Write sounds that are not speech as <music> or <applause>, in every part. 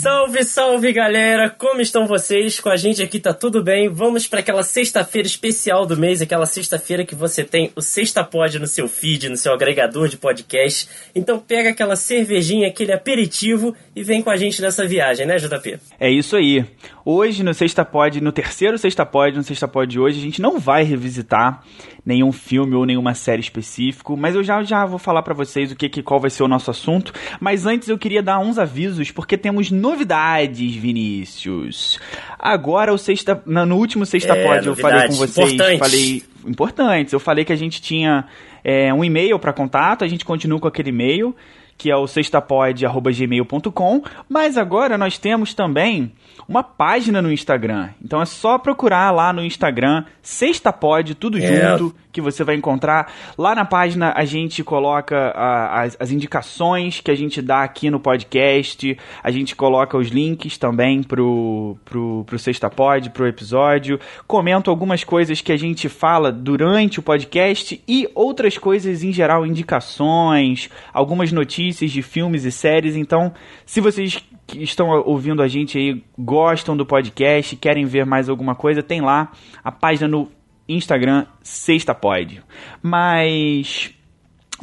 Salve, salve galera! Como estão vocês? Com a gente aqui tá tudo bem. Vamos para aquela sexta-feira especial do mês, aquela sexta-feira que você tem o Sexta Pod no seu feed, no seu agregador de podcast. Então pega aquela cervejinha, aquele aperitivo e vem com a gente nessa viagem, né, JP? É isso aí. Hoje no Sexta Pod, no terceiro Sexta Pod, no Sexta Pod de hoje, a gente não vai revisitar nenhum filme ou nenhuma série específico, mas eu já, já vou falar para vocês o que, que qual vai ser o nosso assunto. Mas antes eu queria dar uns avisos porque temos novidades, Vinícius. Agora o sexta, no último sexta é, pod eu falei com vocês, importante. falei importantes. Eu falei que a gente tinha é, um e-mail para contato, a gente continua com aquele e-mail que é o sextapod@gmail.com, mas agora nós temos também uma página no Instagram. Então é só procurar lá no Instagram Sextapod tudo é. junto que você vai encontrar. Lá na página a gente coloca a, as, as, indicações que a gente dá aqui no podcast, a gente coloca os links também pro, pro, pro Sexta Pod, pro episódio, comento algumas coisas que a gente fala durante o podcast e outras coisas em geral, indicações, algumas notícias de filmes e séries. Então, se vocês que estão ouvindo a gente aí gostam do podcast, querem ver mais alguma coisa, tem lá a página no Instagram Sextapod. Mas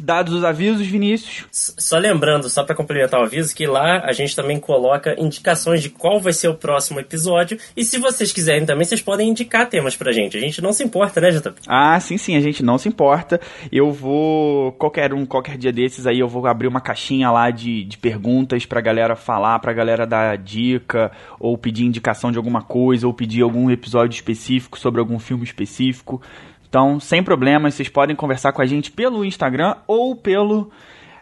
Dados os avisos, Vinícius. Só lembrando, só para complementar o aviso, que lá a gente também coloca indicações de qual vai ser o próximo episódio. E se vocês quiserem também, vocês podem indicar temas pra gente. A gente não se importa, né, JP? Ah, sim, sim, a gente não se importa. Eu vou, qualquer um, qualquer dia desses aí, eu vou abrir uma caixinha lá de, de perguntas pra galera falar, pra galera dar dica, ou pedir indicação de alguma coisa, ou pedir algum episódio específico sobre algum filme específico. Então, sem problemas, vocês podem conversar com a gente pelo Instagram ou pelo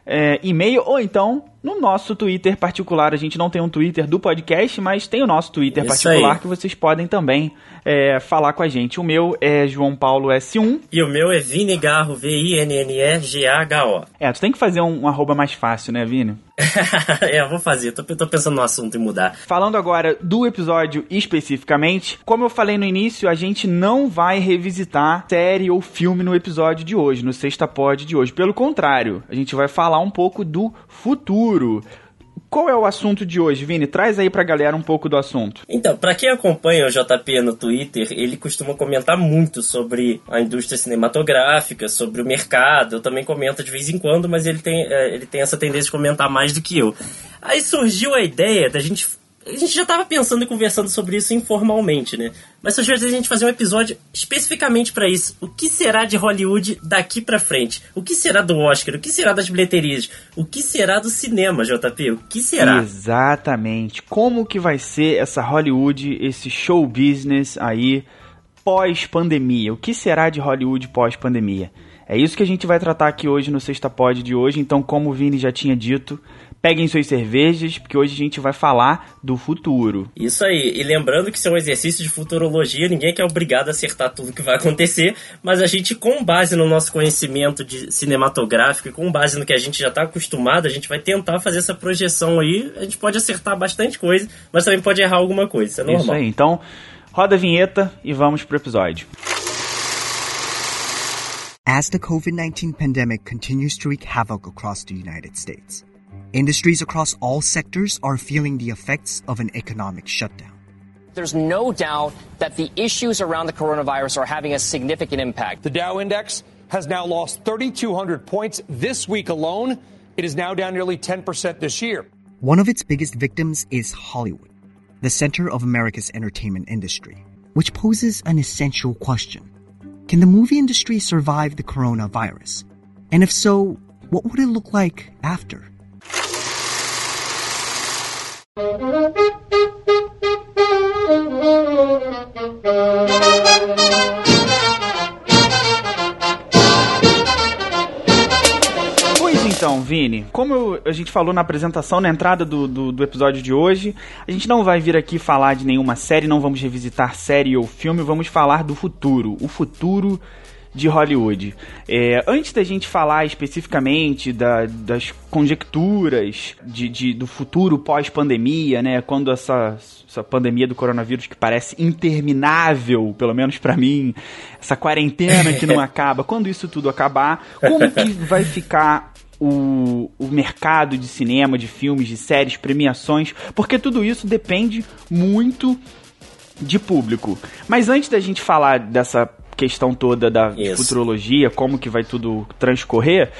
é, e-mail, ou então no nosso Twitter particular. A gente não tem um Twitter do podcast, mas tem o nosso Twitter Isso particular aí. que vocês podem também é, falar com a gente. O meu é João Paulo S1. E o meu é Vini Garro, V-I-N-N-E-G-A-H-O. É, tu tem que fazer um, um arroba mais fácil, né, Vini? <laughs> é, eu vou fazer. Tô, tô pensando no assunto e mudar. Falando agora do episódio especificamente, como eu falei no início, a gente não vai revisitar série ou filme no episódio de hoje, no Sexta Pod de hoje. Pelo contrário, a gente vai falar um pouco do futuro qual é o assunto de hoje, Vini? Traz aí pra galera um pouco do assunto. Então, para quem acompanha o JP no Twitter, ele costuma comentar muito sobre a indústria cinematográfica, sobre o mercado. Eu também comento de vez em quando, mas ele tem, é, ele tem essa tendência de comentar mais do que eu. Aí surgiu a ideia da gente a gente já estava pensando e conversando sobre isso informalmente, né? Mas surgiu a gente fazer um episódio especificamente para isso. O que será de Hollywood daqui para frente? O que será do Oscar? O que será das bilheterias? O que será do cinema, JP? O que será? Exatamente. Como que vai ser essa Hollywood, esse show business aí pós-pandemia? O que será de Hollywood pós-pandemia? É isso que a gente vai tratar aqui hoje no Sexta Pod de hoje. Então, como o Vini já tinha dito, peguem suas cervejas, porque hoje a gente vai falar do futuro. Isso aí, e lembrando que isso é um exercício de futurologia, ninguém é obrigado a acertar tudo que vai acontecer, mas a gente, com base no nosso conhecimento de cinematográfico e com base no que a gente já está acostumado, a gente vai tentar fazer essa projeção aí. A gente pode acertar bastante coisa, mas também pode errar alguma coisa, isso é normal. Isso aí, então roda a vinheta e vamos pro episódio. As the COVID-19 pandemic continues to wreak havoc across the United States, Industries across all sectors are feeling the effects of an economic shutdown. There's no doubt that the issues around the coronavirus are having a significant impact. The Dow Index has now lost 3,200 points this week alone. It is now down nearly 10% this year. One of its biggest victims is Hollywood, the center of America's entertainment industry, which poses an essential question. Can the movie industry survive the coronavirus? And if so, what would it look like after? Então, Vini, como a gente falou na apresentação, na entrada do, do, do, episódio de hoje, a gente não vai vir aqui falar de nenhuma série, não vamos revisitar série ou filme, vamos falar do futuro. O futuro de Hollywood. É, antes da gente falar especificamente da, das conjecturas de, de do futuro pós-pandemia, né, quando essa, essa pandemia do coronavírus que parece interminável, pelo menos para mim, essa quarentena que não <laughs> acaba, quando isso tudo acabar, como que <laughs> vai ficar o, o mercado de cinema, de filmes, de séries, premiações, porque tudo isso depende muito de público. Mas antes da gente falar dessa questão toda da Isso. futurologia, como que vai tudo transcorrer,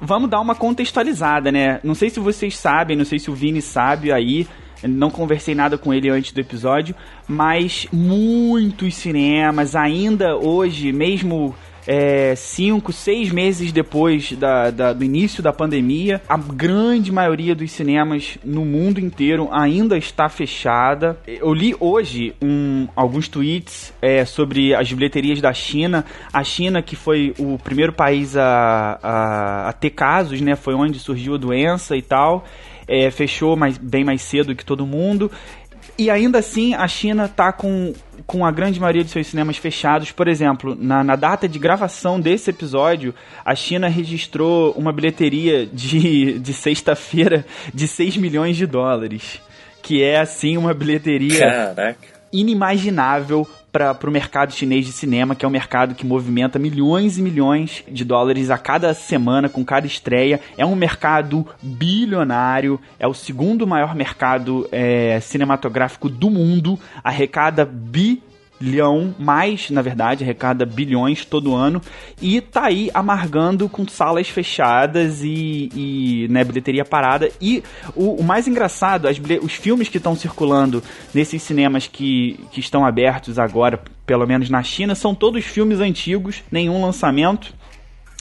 vamos dar uma contextualizada, né? Não sei se vocês sabem, não sei se o Vini sabe aí, não conversei nada com ele antes do episódio, mas muitos cinemas ainda hoje, mesmo é, cinco, seis meses depois da, da, do início da pandemia, a grande maioria dos cinemas no mundo inteiro ainda está fechada. Eu li hoje um, alguns tweets é, sobre as bilheterias da China. A China, que foi o primeiro país a, a, a ter casos, né? Foi onde surgiu a doença e tal. É, fechou mais, bem mais cedo que todo mundo. E ainda assim, a China está com, com a grande maioria de seus cinemas fechados. Por exemplo, na, na data de gravação desse episódio, a China registrou uma bilheteria de, <laughs> de sexta-feira de 6 milhões de dólares. Que é, assim, uma bilheteria Caraca. Inimaginável para o mercado chinês de cinema, que é um mercado que movimenta milhões e milhões de dólares a cada semana, com cada estreia. É um mercado bilionário, é o segundo maior mercado é, cinematográfico do mundo, arrecada bi bilhão, mais, na verdade, arrecada bilhões todo ano e tá aí amargando com salas fechadas e, e né, bilheteria parada. E o, o mais engraçado, as, os filmes que estão circulando nesses cinemas que, que estão abertos agora, pelo menos na China, são todos filmes antigos, nenhum lançamento.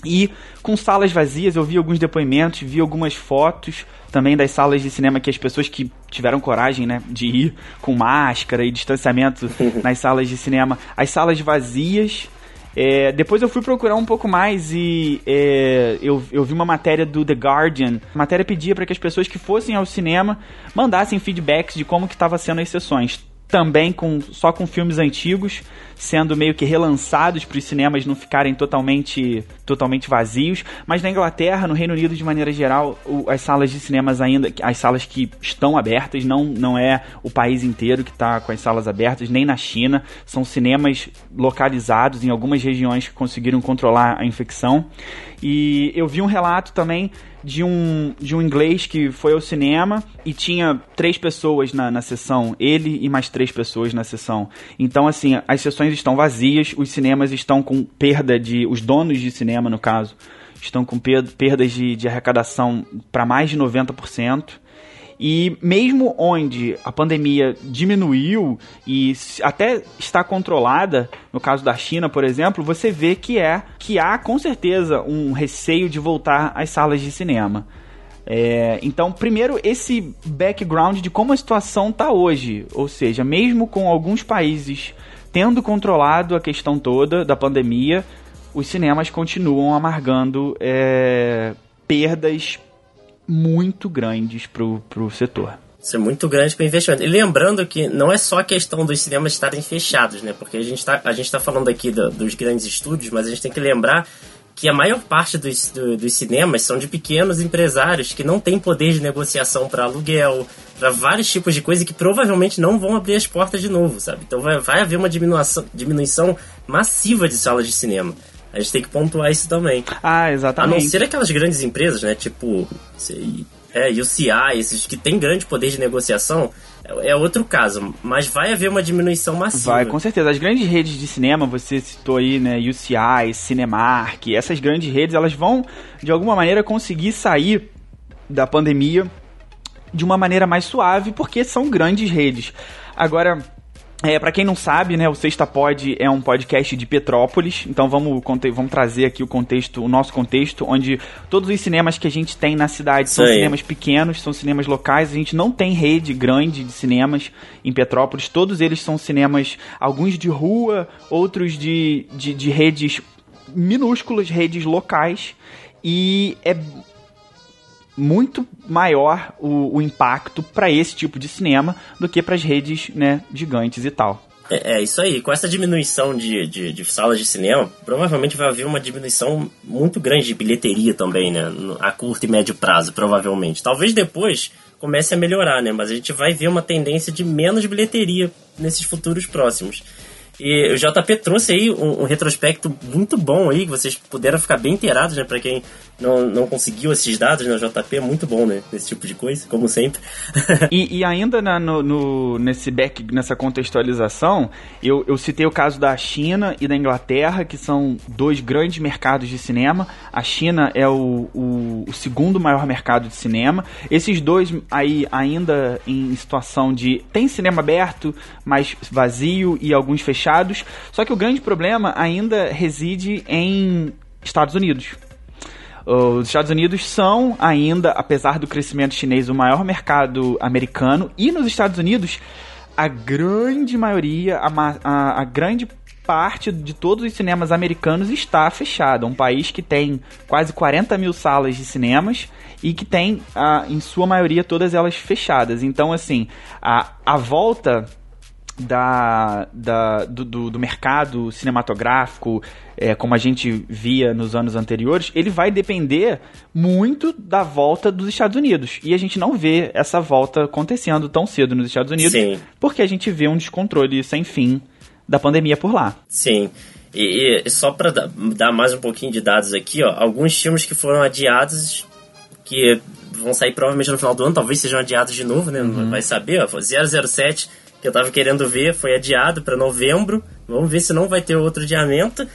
E com salas vazias, eu vi alguns depoimentos, vi algumas fotos também das salas de cinema que as pessoas que tiveram coragem, né, de ir com máscara e distanciamento <laughs> nas salas de cinema, as salas vazias. É, depois eu fui procurar um pouco mais e é, eu, eu vi uma matéria do The Guardian. A matéria pedia para que as pessoas que fossem ao cinema mandassem feedbacks de como que estava sendo as sessões também com, só com filmes antigos, sendo meio que relançados para os cinemas não ficarem totalmente, totalmente vazios. Mas na Inglaterra, no Reino Unido de maneira geral, o, as salas de cinemas ainda, as salas que estão abertas, não, não é o país inteiro que está com as salas abertas, nem na China. São cinemas localizados em algumas regiões que conseguiram controlar a infecção. E eu vi um relato também de um, de um inglês que foi ao cinema e tinha três pessoas na, na sessão, ele e mais três pessoas na sessão. Então, assim, as sessões estão vazias, os cinemas estão com perda de. Os donos de cinema, no caso, estão com perdas de, de arrecadação para mais de 90%. E mesmo onde a pandemia diminuiu e até está controlada, no caso da China, por exemplo, você vê que é que há com certeza um receio de voltar às salas de cinema. É, então, primeiro, esse background de como a situação está hoje. Ou seja, mesmo com alguns países tendo controlado a questão toda da pandemia, os cinemas continuam amargando é, perdas muito grandes pro, pro setor. Isso é muito grande para o investimento. E lembrando que não é só a questão dos cinemas estarem fechados, né? Porque a gente está tá falando aqui do, dos grandes estúdios, mas a gente tem que lembrar que a maior parte dos, do, dos cinemas são de pequenos empresários que não têm poder de negociação para aluguel, para vários tipos de coisa que provavelmente não vão abrir as portas de novo, sabe? Então vai, vai haver uma diminuição, diminuição massiva de salas de cinema. A gente tem que pontuar isso também. Ah, exatamente. A não ser aquelas grandes empresas, né? Tipo, é, UCI, esses que têm grande poder de negociação, é, é outro caso. Mas vai haver uma diminuição massiva. Vai, com certeza. As grandes redes de cinema, você citou aí, né? UCI, Cinemark, essas grandes redes, elas vão, de alguma maneira, conseguir sair da pandemia de uma maneira mais suave, porque são grandes redes. Agora, é, para quem não sabe, né, o Sexta Pod é um podcast de Petrópolis, então vamos, vamos trazer aqui o contexto, o nosso contexto, onde todos os cinemas que a gente tem na cidade são cinemas pequenos, são cinemas locais, a gente não tem rede grande de cinemas em Petrópolis, todos eles são cinemas, alguns de rua, outros de, de, de redes minúsculas, redes locais, e é muito maior o, o impacto para esse tipo de cinema do que para as redes né, gigantes e tal. É, é, isso aí. Com essa diminuição de, de, de, salas de cinema, provavelmente vai haver uma diminuição muito grande de bilheteria também, né? A curto e médio prazo, provavelmente. Talvez depois comece a melhorar, né? Mas a gente vai ver uma tendência de menos bilheteria nesses futuros próximos. E o JP trouxe aí um, um, retrospecto muito bom aí, que vocês puderam ficar bem inteirados, né? Pra quem não, não conseguiu esses dados, né? O JP é muito bom, né? Nesse tipo de coisa, como sempre. <laughs> e, e, ainda na, no, no, nesse back, nessa contextualização, eu, eu citei o caso da China e da Inglaterra, que são dois grandes mercados de cinema. A China é o, o, o segundo maior mercado de cinema. Esses dois aí ainda em situação de tem cinema aberto, mas vazio e alguns fechados. Só que o grande problema ainda reside em Estados Unidos. Os Estados Unidos são ainda, apesar do crescimento chinês, o maior mercado americano. E nos Estados Unidos, a grande maioria, a, a, a grande parte de todos os cinemas americanos está fechada. Um país que tem quase 40 mil salas de cinemas e que tem, em sua maioria, todas elas fechadas. Então, assim, a, a volta da, da, do, do, do mercado cinematográfico, é, como a gente via nos anos anteriores, ele vai depender muito da volta dos Estados Unidos. E a gente não vê essa volta acontecendo tão cedo nos Estados Unidos, Sim. porque a gente vê um descontrole sem fim da pandemia por lá. Sim. E, e só para dar mais um pouquinho de dados aqui, ó, alguns filmes que foram adiados, que vão sair provavelmente no final do ano, talvez sejam adiados de novo, né? Uhum. Vai saber, ó, 007 que eu tava querendo ver, foi adiado para novembro. Vamos ver se não vai ter outro adiamento.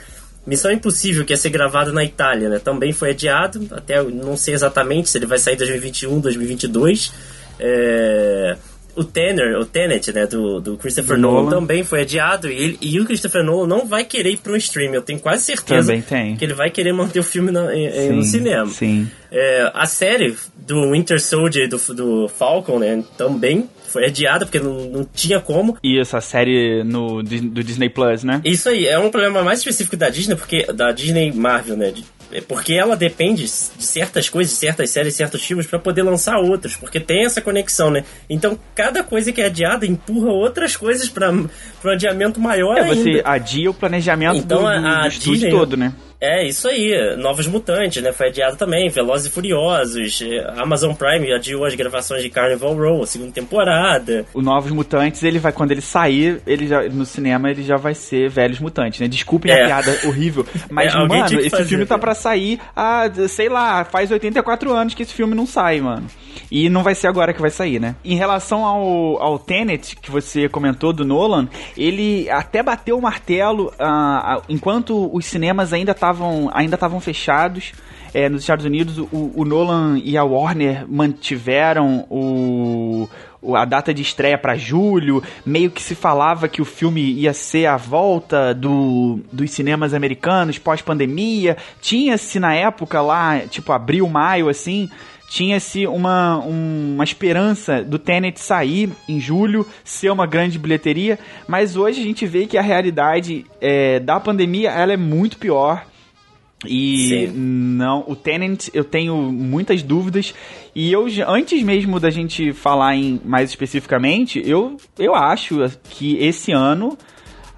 Missão Impossível, que ia ser gravado na Itália, né? Também foi adiado. Até não sei exatamente se ele vai sair em 2021, 2022. É... O Tanner, o Tenet, né, do, do Christopher do Nolan, Nolan, também foi adiado. E, e o Christopher Nolan não vai querer ir para um stream. Eu tenho quase certeza que ele vai querer manter o filme no, sim, no cinema. Sim. É, a série do Winter Soldier do, do Falcon, né, também foi adiada porque não, não tinha como. E essa série no, do Disney Plus, né? Isso aí, é um problema mais específico da Disney, porque da Disney Marvel, né? É porque ela depende de certas coisas, de certas séries, certos filmes para poder lançar outros, porque tem essa conexão, né? Então, cada coisa que é adiada empurra outras coisas para um adiamento maior é, ainda. você adia o planejamento então, do, do, a, a Disney, todo, né? É, isso aí. Novos Mutantes, né? Foi adiado também. Velozes e Furiosos. Amazon Prime adiou as gravações de Carnival Row, segunda temporada. O Novos Mutantes, ele vai, quando ele sair, ele já, no cinema, ele já vai ser Velhos Mutantes, né? Desculpem é. a piada horrível. <laughs> Mas, é, mano, esse fazer, filme tá pra sair há, sei lá, faz 84 anos que esse filme não sai, mano. E não vai ser agora que vai sair, né? Em relação ao, ao Tenet, que você comentou do Nolan, ele até bateu o martelo uh, enquanto os cinemas ainda estavam ainda fechados. É, nos Estados Unidos, o, o, Nolan e a Warner mantiveram o, a data de estreia para julho. Meio que se falava que o filme ia ser a volta do, dos cinemas americanos pós-pandemia. Tinha-se na época lá, tipo abril, maio, assim, tinha-se uma, uma esperança do Tenet sair em julho, ser uma grande bilheteria, mas hoje a gente vê que a realidade é, da pandemia ela é muito pior. E Sim. não, o Tenant eu tenho muitas dúvidas e eu antes mesmo da gente falar em mais especificamente, eu eu acho que esse ano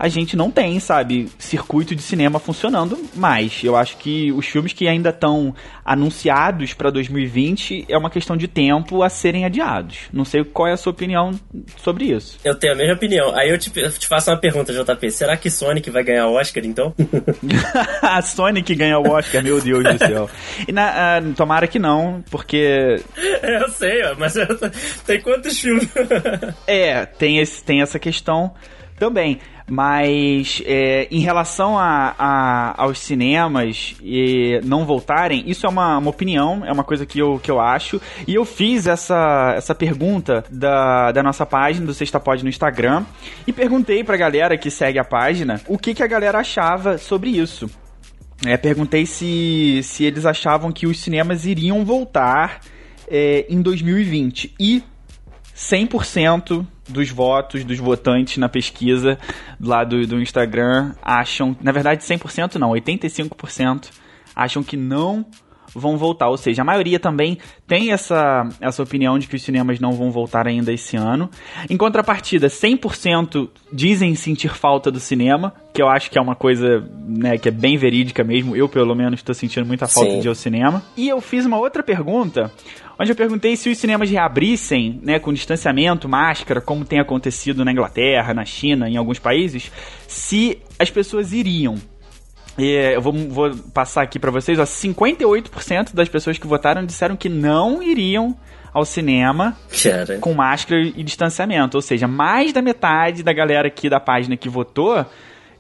a gente não tem, sabe, circuito de cinema funcionando mais. Eu acho que os filmes que ainda estão anunciados para 2020 é uma questão de tempo a serem adiados. Não sei qual é a sua opinião sobre isso. Eu tenho a mesma opinião. Aí eu te, eu te faço uma pergunta, JP. Será que Sonic vai ganhar o Oscar, então? <laughs> a Sonic ganha o Oscar, meu Deus do céu. E na, uh, tomara que não, porque... <laughs> Eu sei, mas tem quantos filmes? é, tem, esse, tem essa questão também. Mas é, em relação a, a, aos cinemas e não voltarem, isso é uma, uma, opinião, é uma coisa que eu, que eu acho. E eu fiz essa, essa pergunta da, da nossa página, do Sexta Pod no Instagram, e perguntei pra galera que segue a página o que, que a galera achava sobre isso. É, perguntei se, se eles achavam que os cinemas iriam voltar é, em 2020. E 100% dos votos dos votantes na pesquisa lá do, do Instagram acham, na verdade 100% não, 85% acham que não vão voltar. Ou seja, a maioria também tem essa, essa opinião de que os cinemas não vão voltar ainda esse ano. Em contrapartida, 100% dizem sentir falta do cinema, que eu acho que é uma coisa né, que é bem verídica mesmo. Eu, pelo menos, estou sentindo muita falta Sim. de ir ao cinema. E eu fiz uma outra pergunta, onde eu perguntei se os cinemas reabrissem, né, com distanciamento, máscara, como tem acontecido na Inglaterra, na China, em alguns países, se as pessoas iriam. E eu vou, vou passar aqui para vocês, ó, 58% das pessoas que votaram disseram que não iriam ao cinema Cara. com máscara e distanciamento. Ou seja, mais da metade da galera aqui da página que votou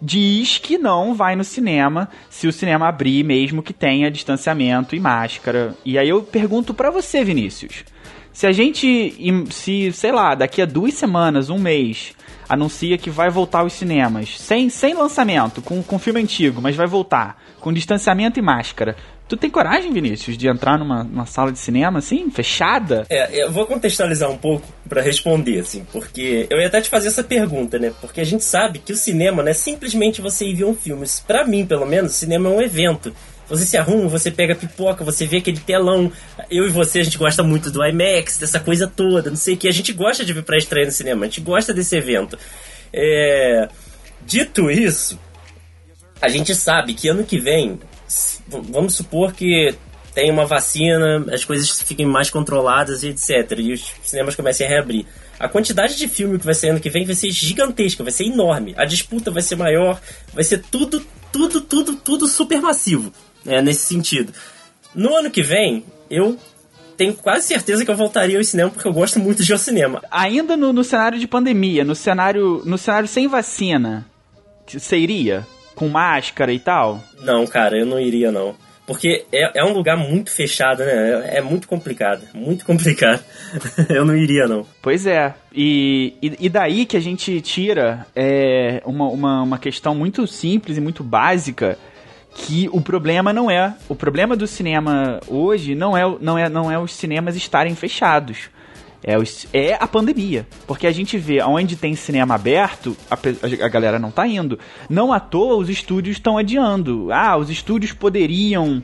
diz que não vai no cinema se o cinema abrir, mesmo que tenha distanciamento e máscara. E aí eu pergunto para você, Vinícius. Se a gente, se, sei lá, daqui a duas semanas, um mês, anuncia que vai voltar aos cinemas, sem, sem lançamento, com, com filme antigo, mas vai voltar, com distanciamento e máscara. Tu tem coragem, Vinícius, de entrar numa, numa sala de cinema assim, fechada? É, eu vou contextualizar um pouco para responder, assim, porque eu ia até te fazer essa pergunta, né? Porque a gente sabe que o cinema não é simplesmente você ir ver um filme. Para mim, pelo menos, o cinema é um evento. Você se arruma, você pega pipoca, você vê aquele telão. Eu e você, a gente gosta muito do IMAX, dessa coisa toda, não sei o que. A gente gosta de vir pra estreia no cinema, a gente gosta desse evento. É... Dito isso, a gente sabe que ano que vem, vamos supor que tem uma vacina, as coisas fiquem mais controladas e etc. E os cinemas comecem a reabrir. A quantidade de filme que vai ser ano que vem vai ser gigantesca, vai ser enorme. A disputa vai ser maior, vai ser tudo, tudo, tudo, tudo super massivo é, nesse sentido. No ano que vem, eu tenho quase certeza que eu voltaria ao cinema porque eu gosto muito de ir ao cinema. Ainda no, no cenário de pandemia, no cenário, no cenário sem vacina, iria? Com máscara e tal? Não, cara, eu não iria não. Porque é, é um lugar muito fechado, né? É, é muito complicado. Muito complicado. <laughs> eu não iria, não. Pois é. E, e, e, daí que a gente tira é, uma, uma, uma questão muito simples e muito básica que o problema não é o problema do cinema hoje não é não é não é os cinemas estarem fechados é, os, é a pandemia porque a gente vê onde tem cinema aberto a, a galera não tá indo não à toa os estúdios estão adiando ah os estúdios poderiam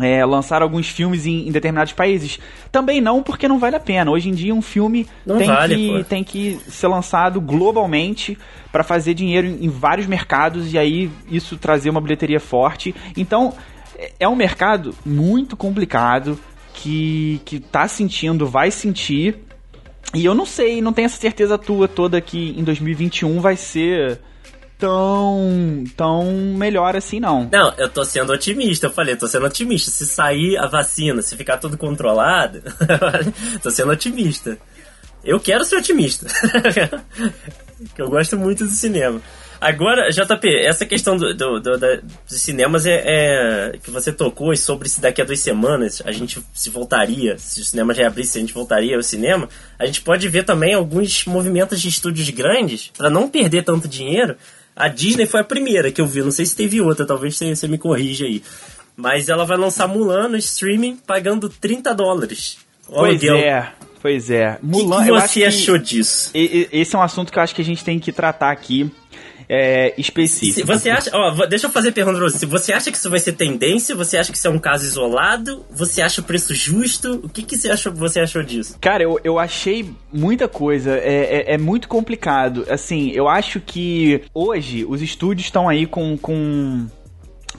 é, lançar alguns filmes em, em, determinados países. Também não, porque não vale a pena. Hoje em dia, um filme tem, vale, que, tem que ser lançado globalmente para fazer dinheiro em, em, vários mercados e aí isso trazer uma bilheteria forte. Então, é, é um mercado muito complicado que, que tá sentindo, vai sentir. E eu não sei, não tenho essa certeza tua toda que em 2021 vai ser tão, tão melhor assim, não. Não, eu tô sendo otimista, eu falei, tô sendo otimista. Se sair a vacina, se ficar tudo controlado, <laughs> tô sendo otimista. Eu quero ser otimista. <laughs> eu gosto muito do cinema. Agora, JP, essa questão do, do, do, do dos cinemas é, é, que você tocou sobre se daqui a duas semanas a gente se voltaria, se o cinema já abrisse, a gente voltaria ao cinema. A gente pode ver também alguns movimentos de estúdios grandes para não perder tanto dinheiro a Disney foi a primeira que eu vi, não sei se teve outra, talvez você me corrija aí. Mas ela vai lançar Mulan no streaming pagando 30 dólares. Pois é, pois é. Mulan, o que, que você achou disso? Esse é um assunto que eu acho que a gente tem que tratar aqui é, específico. Você acha, ó, deixa eu fazer a pergunta pra você. Você acha que isso vai ser tendência? Você acha que isso é um caso isolado? Você acha o preço justo? O que, que você, achou, você achou disso? Cara, eu, eu achei muita coisa. É, é, é muito complicado. Assim, eu acho que hoje os estúdios estão aí com. com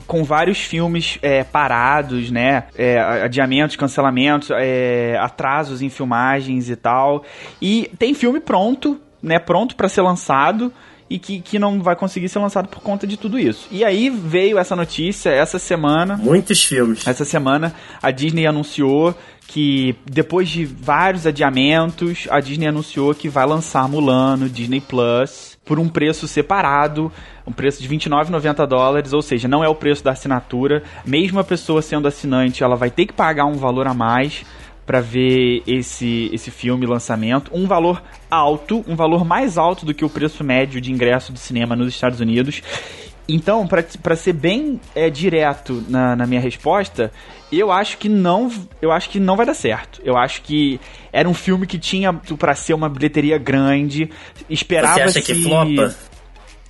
com vários filmes é, parados, né? É, adiamentos, cancelamentos, é, atrasos em filmagens e tal. E tem filme pronto, né? Pronto para ser lançado e que, que não vai conseguir ser lançado por conta de tudo isso. E aí veio essa notícia essa semana. Muitos filmes. Essa semana a Disney anunciou que depois de vários adiamentos, a Disney anunciou que vai lançar Mulan no Disney Plus por um preço separado, um preço de 29,90 dólares, ou seja, não é o preço da assinatura. Mesmo a pessoa sendo assinante, ela vai ter que pagar um valor a mais para ver esse, esse filme lançamento. Um valor alto, um valor mais alto do que o preço médio de ingresso de cinema nos Estados Unidos. Então, para ser bem é, direto na, na minha resposta, eu acho que não, eu acho que não vai dar certo. Eu acho que era um filme que tinha para ser uma bilheteria grande, esperava Você acha que flopa?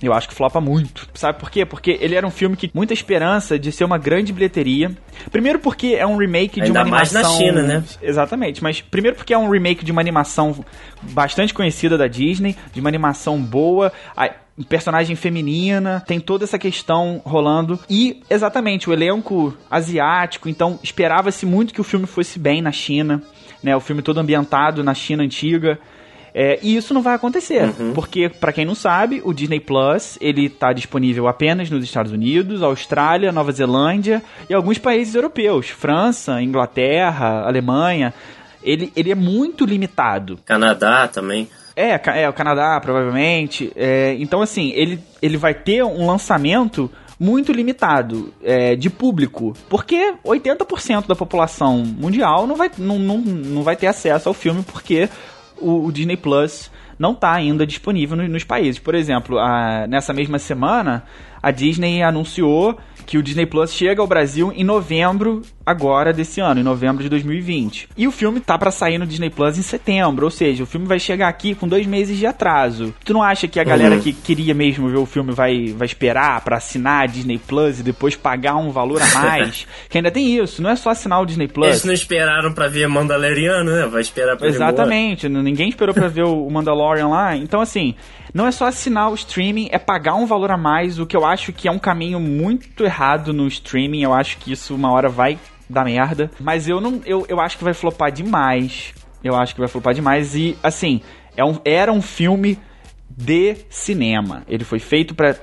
Eu acho que flopa muito. Sabe por quê? Porque ele era um filme que muita esperança de ser uma grande bilheteria. Primeiro porque é um remake Ainda de uma animação. mais na China, né? Exatamente. Mas primeiro porque é um remake de uma animação bastante conhecida da Disney, de uma animação boa. A personagem feminina, tem toda essa questão rolando. E, exatamente, o elenco asiático, então esperava-se muito que o filme fosse bem na China, né? O filme todo ambientado na China antiga. É, e isso não vai acontecer, Uhum. porque para quem não sabe, o Disney Plus ele está disponível apenas nos Estados Unidos, Austrália, Nova Zelândia e alguns países europeus, França, Inglaterra, Alemanha. Ele, ele é muito limitado. Canadá também. É, é o Canadá, provavelmente. É, então, assim, ele, ele vai ter um lançamento muito limitado é, de público, porque 80% da população mundial não vai, não, não, não vai ter acesso ao filme porque o, o Disney Plus não está ainda disponível no- nos países. Por exemplo, a- nessa mesma semana, a Disney anunciou que o Disney Plus chega ao Brasil em novembro agora desse ano, em novembro de 2020. E o filme tá pra sair no Disney Plus em setembro, ou seja, o filme vai chegar aqui com dois meses de atraso. Tu não acha que a galera Uhum. que queria mesmo ver o filme vai, vai esperar pra assinar a Disney Plus e depois pagar um valor a mais? <laughs> que ainda tem isso, não é só assinar o Disney Plus. Eles não esperaram pra ver Mandaloriano, né? Vai esperar pra. Exatamente, ninguém esperou pra ver o Mandalorian lá. Então, assim, não é só assinar o streaming, é pagar um valor a mais, o que eu acho que é um caminho muito errado no streaming. Eu acho que isso uma hora vai dar merda. Mas eu não. Eu, eu acho que vai flopar demais. Eu acho que vai flopar demais. E, assim, é um, era um filme de cinema. Ele foi feito pra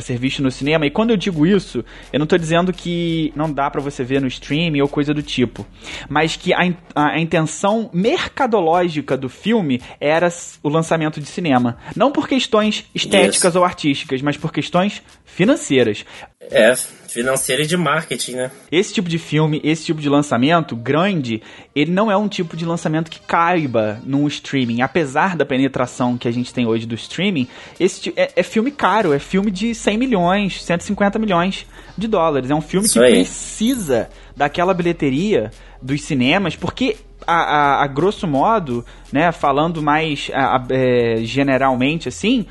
ser visto no cinema. E quando eu digo isso, eu não tô dizendo que não dá pra você ver no streaming ou coisa do tipo. Mas que a, a- intenção mercadológica do filme era o lançamento de cinema. Não por questões estéticas Isso. ou artísticas, mas por questões financeiras. É, financeira e de marketing, né? Esse tipo de filme, esse tipo de lançamento grande, ele não é um tipo de lançamento que caiba num streaming. Apesar da penetração que a gente tem hoje do streaming, esse é, é filme caro, é filme de 100 milhões, 150 milhões de dólares. É um filme Isso que aí. precisa daquela bilheteria dos cinemas, porque a, a- a grosso modo, né, falando mais a- a- é, generalmente assim,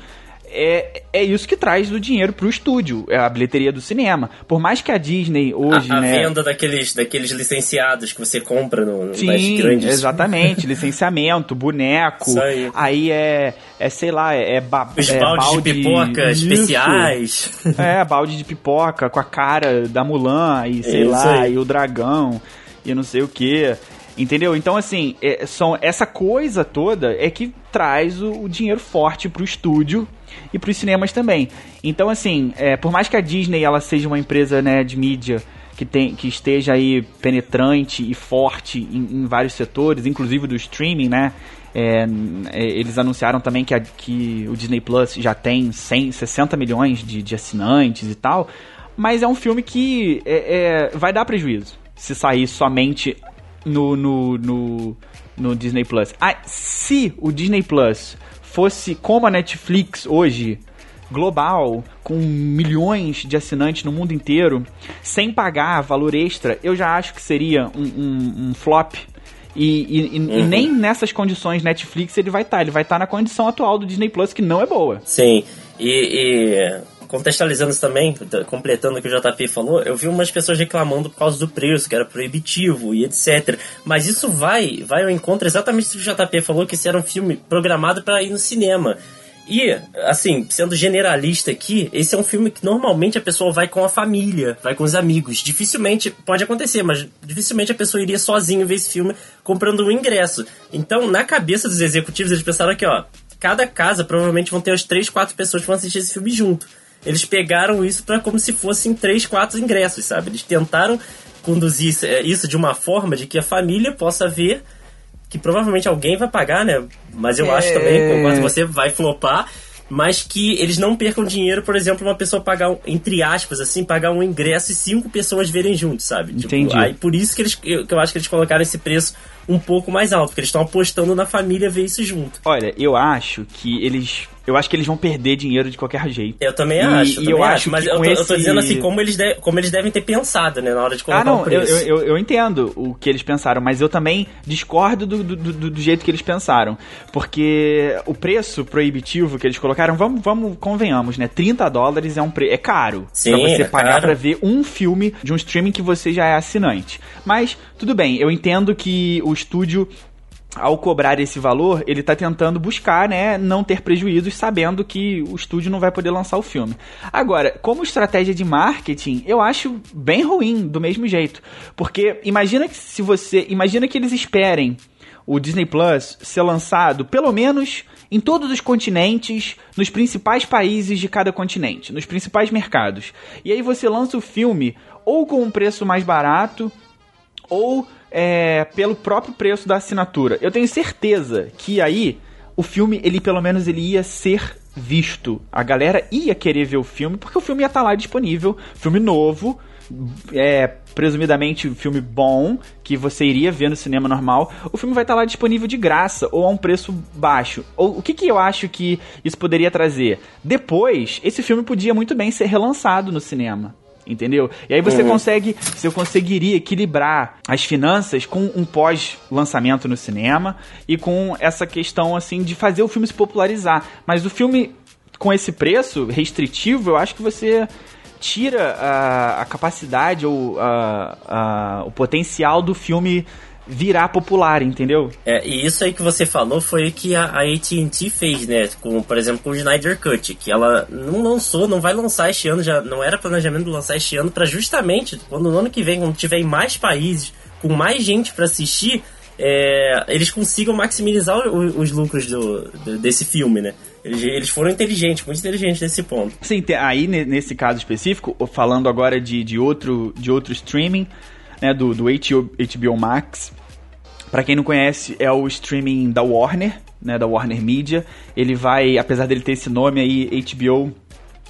é, é isso que traz o dinheiro pro estúdio, é a bilheteria do cinema. Por mais que a Disney hoje, a, a né, venda daqueles, daqueles licenciados que você compra no, nas Sim, grandes. exatamente. <laughs> Licenciamento, boneco. Isso aí. é, é, sei lá, é, é, ba Os é baldes balde de pipoca Isso. especiais. É, balde de pipoca com a cara da Mulan e sei Isso lá, aí. e o dragão e não sei o que. Entendeu? Então, assim, é, são, essa coisa toda é que traz o, o dinheiro forte pro estúdio e pros cinemas também. Então, assim, é, por mais que a Disney ela seja uma empresa né, de mídia que, tem, que esteja aí penetrante e forte em, em vários setores, inclusive do streaming, né? É, é, eles anunciaram também que, a- que o Disney Plus já tem 100, 60 milhões de, de assinantes e tal. Mas é um filme que é, é, vai dar prejuízo se sair somente no, no, no, no Disney Plus. Ah, se o Disney Plus fosse como a Netflix hoje, global, com milhões de assinantes no mundo inteiro, sem pagar valor extra, eu já acho que seria um, um- um flop. E, e- e- e nem nessas condições Netflix ele vai estar. Ele vai estar na condição atual do Disney Plus, que não é boa. Sim, e contextualizando isso também, completando o que o JP falou, eu vi umas pessoas reclamando por causa do preço, que era proibitivo e etc. Mas isso vai, vai ao encontro exatamente do que o JP falou, que esse era um filme programado para ir no cinema. E, assim, sendo generalista aqui, esse é um filme que normalmente a pessoa vai com a família, vai com os amigos. Dificilmente, pode acontecer, mas dificilmente a pessoa iria sozinho ver esse filme comprando um ingresso. Então, na cabeça dos executivos, eles pensaram aqui, ó, cada casa provavelmente vão ter as três, quatro pessoas que vão assistir esse filme junto. Eles pegaram isso para como se fossem três, quatro ingressos, sabe? Eles tentaram conduzir isso- eh, isso de uma forma de que a família possa ver que provavelmente alguém vai pagar, né? Mas eu acho também, concordo com você, vai flopar. Mas que eles não percam dinheiro, por exemplo, uma pessoa pagar, entre aspas, assim, pagar um ingresso e cinco pessoas verem juntos, sabe? Tipo, Entendi. aí por isso que, eles, que eu acho que eles colocaram esse preço um pouco mais alto, porque eles estão apostando na família ver isso junto. Olha, eu acho que eles eu acho que eles vão perder dinheiro de qualquer jeito. Eu também E- acho, e também eu acho, acho mas eu tô, eu tô esse- dizendo assim, como eles, de- como eles devem ter pensado, né, na hora de colocar Ah, não, o eu, preço. eu, eu entendo o que eles pensaram, mas eu também discordo do, do, do- do jeito que eles pensaram. Porque o preço proibitivo que eles colocaram, vamos, vamos convenhamos, né? 30 dólares é um pre é caro Sim, pra você é pagar caro. pra ver um filme de um streaming que você já é assinante. Mas, tudo bem, eu entendo que o estúdio ao cobrar esse valor, ele tá tentando buscar, né, não ter prejuízos, sabendo que o estúdio não vai poder lançar o filme. Agora, como estratégia de marketing, eu acho bem ruim do mesmo jeito, porque imagina que se você, imagina que eles esperem o Disney Plus ser lançado pelo menos em todos os continentes, nos principais países de cada continente, nos principais mercados. E aí você lança o filme ou com um preço mais barato, ou é, pelo próprio preço da assinatura. Eu tenho certeza que aí o filme, ele pelo menos ele ia ser visto. A galera ia querer ver o filme porque o filme ia estar lá disponível, filme novo, é presumidamente um filme bom que você iria ver no cinema normal. O filme vai estar lá disponível de graça ou a um preço baixo. Ou o que que eu acho que isso poderia trazer? Depois, esse filme podia muito bem ser relançado no cinema. Entendeu? E aí você consegue, você conseguiria equilibrar as finanças com um pós-lançamento no cinema e com essa questão assim de fazer o filme se popularizar. Mas o filme com esse preço restritivo, eu acho que você tira a, a capacidade ou a- a- o potencial do filme virar popular, entendeu? É, e isso aí que você falou foi o que a, a AT&T fez, né? Com, por exemplo, com o Snyder Cut, que ela não lançou, não vai lançar este ano, já não era planejamento de lançar este ano, para justamente quando no ano que vem, quando tiver em mais países, com mais gente para assistir, é, eles consigam maximizar o- os lucros do, do- desse filme, né? Eles, eles foram inteligentes, muito inteligentes nesse ponto. Sim, aí ne- nesse caso específico, falando agora de, de, outro, de outro streaming, né, do, do HBO, HBO Max. Pra quem não conhece, é o streaming da Warner, né, da Warner Media. Ele vai, apesar dele ter esse nome aí, HBO,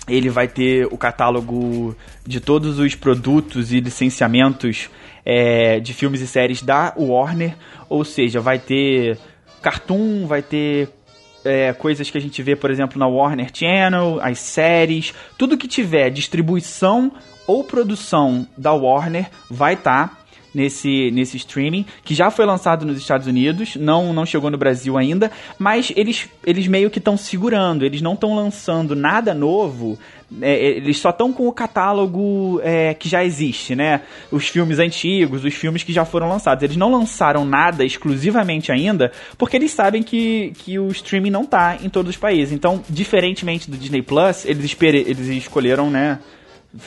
ele vai ter o catálogo de todos os produtos e licenciamentos é, de filmes e séries da Warner. Ou seja, vai ter cartoon, vai ter é, coisas que a gente vê, por exemplo, na Warner Channel, as séries, tudo que tiver distribuição ou produção da Warner vai estar nesse, nesse streaming, que já foi lançado nos Estados Unidos, não, não chegou no Brasil ainda, mas eles, eles meio que estão segurando, eles não estão lançando nada novo, é, eles só estão com o catálogo é, que já existe, né? Os filmes antigos, os filmes que já foram lançados. Eles não lançaram nada exclusivamente ainda, porque eles sabem que, que o streaming não tá em todos os países. Então, diferentemente do Disney Plus, eles, eles escolheram, né?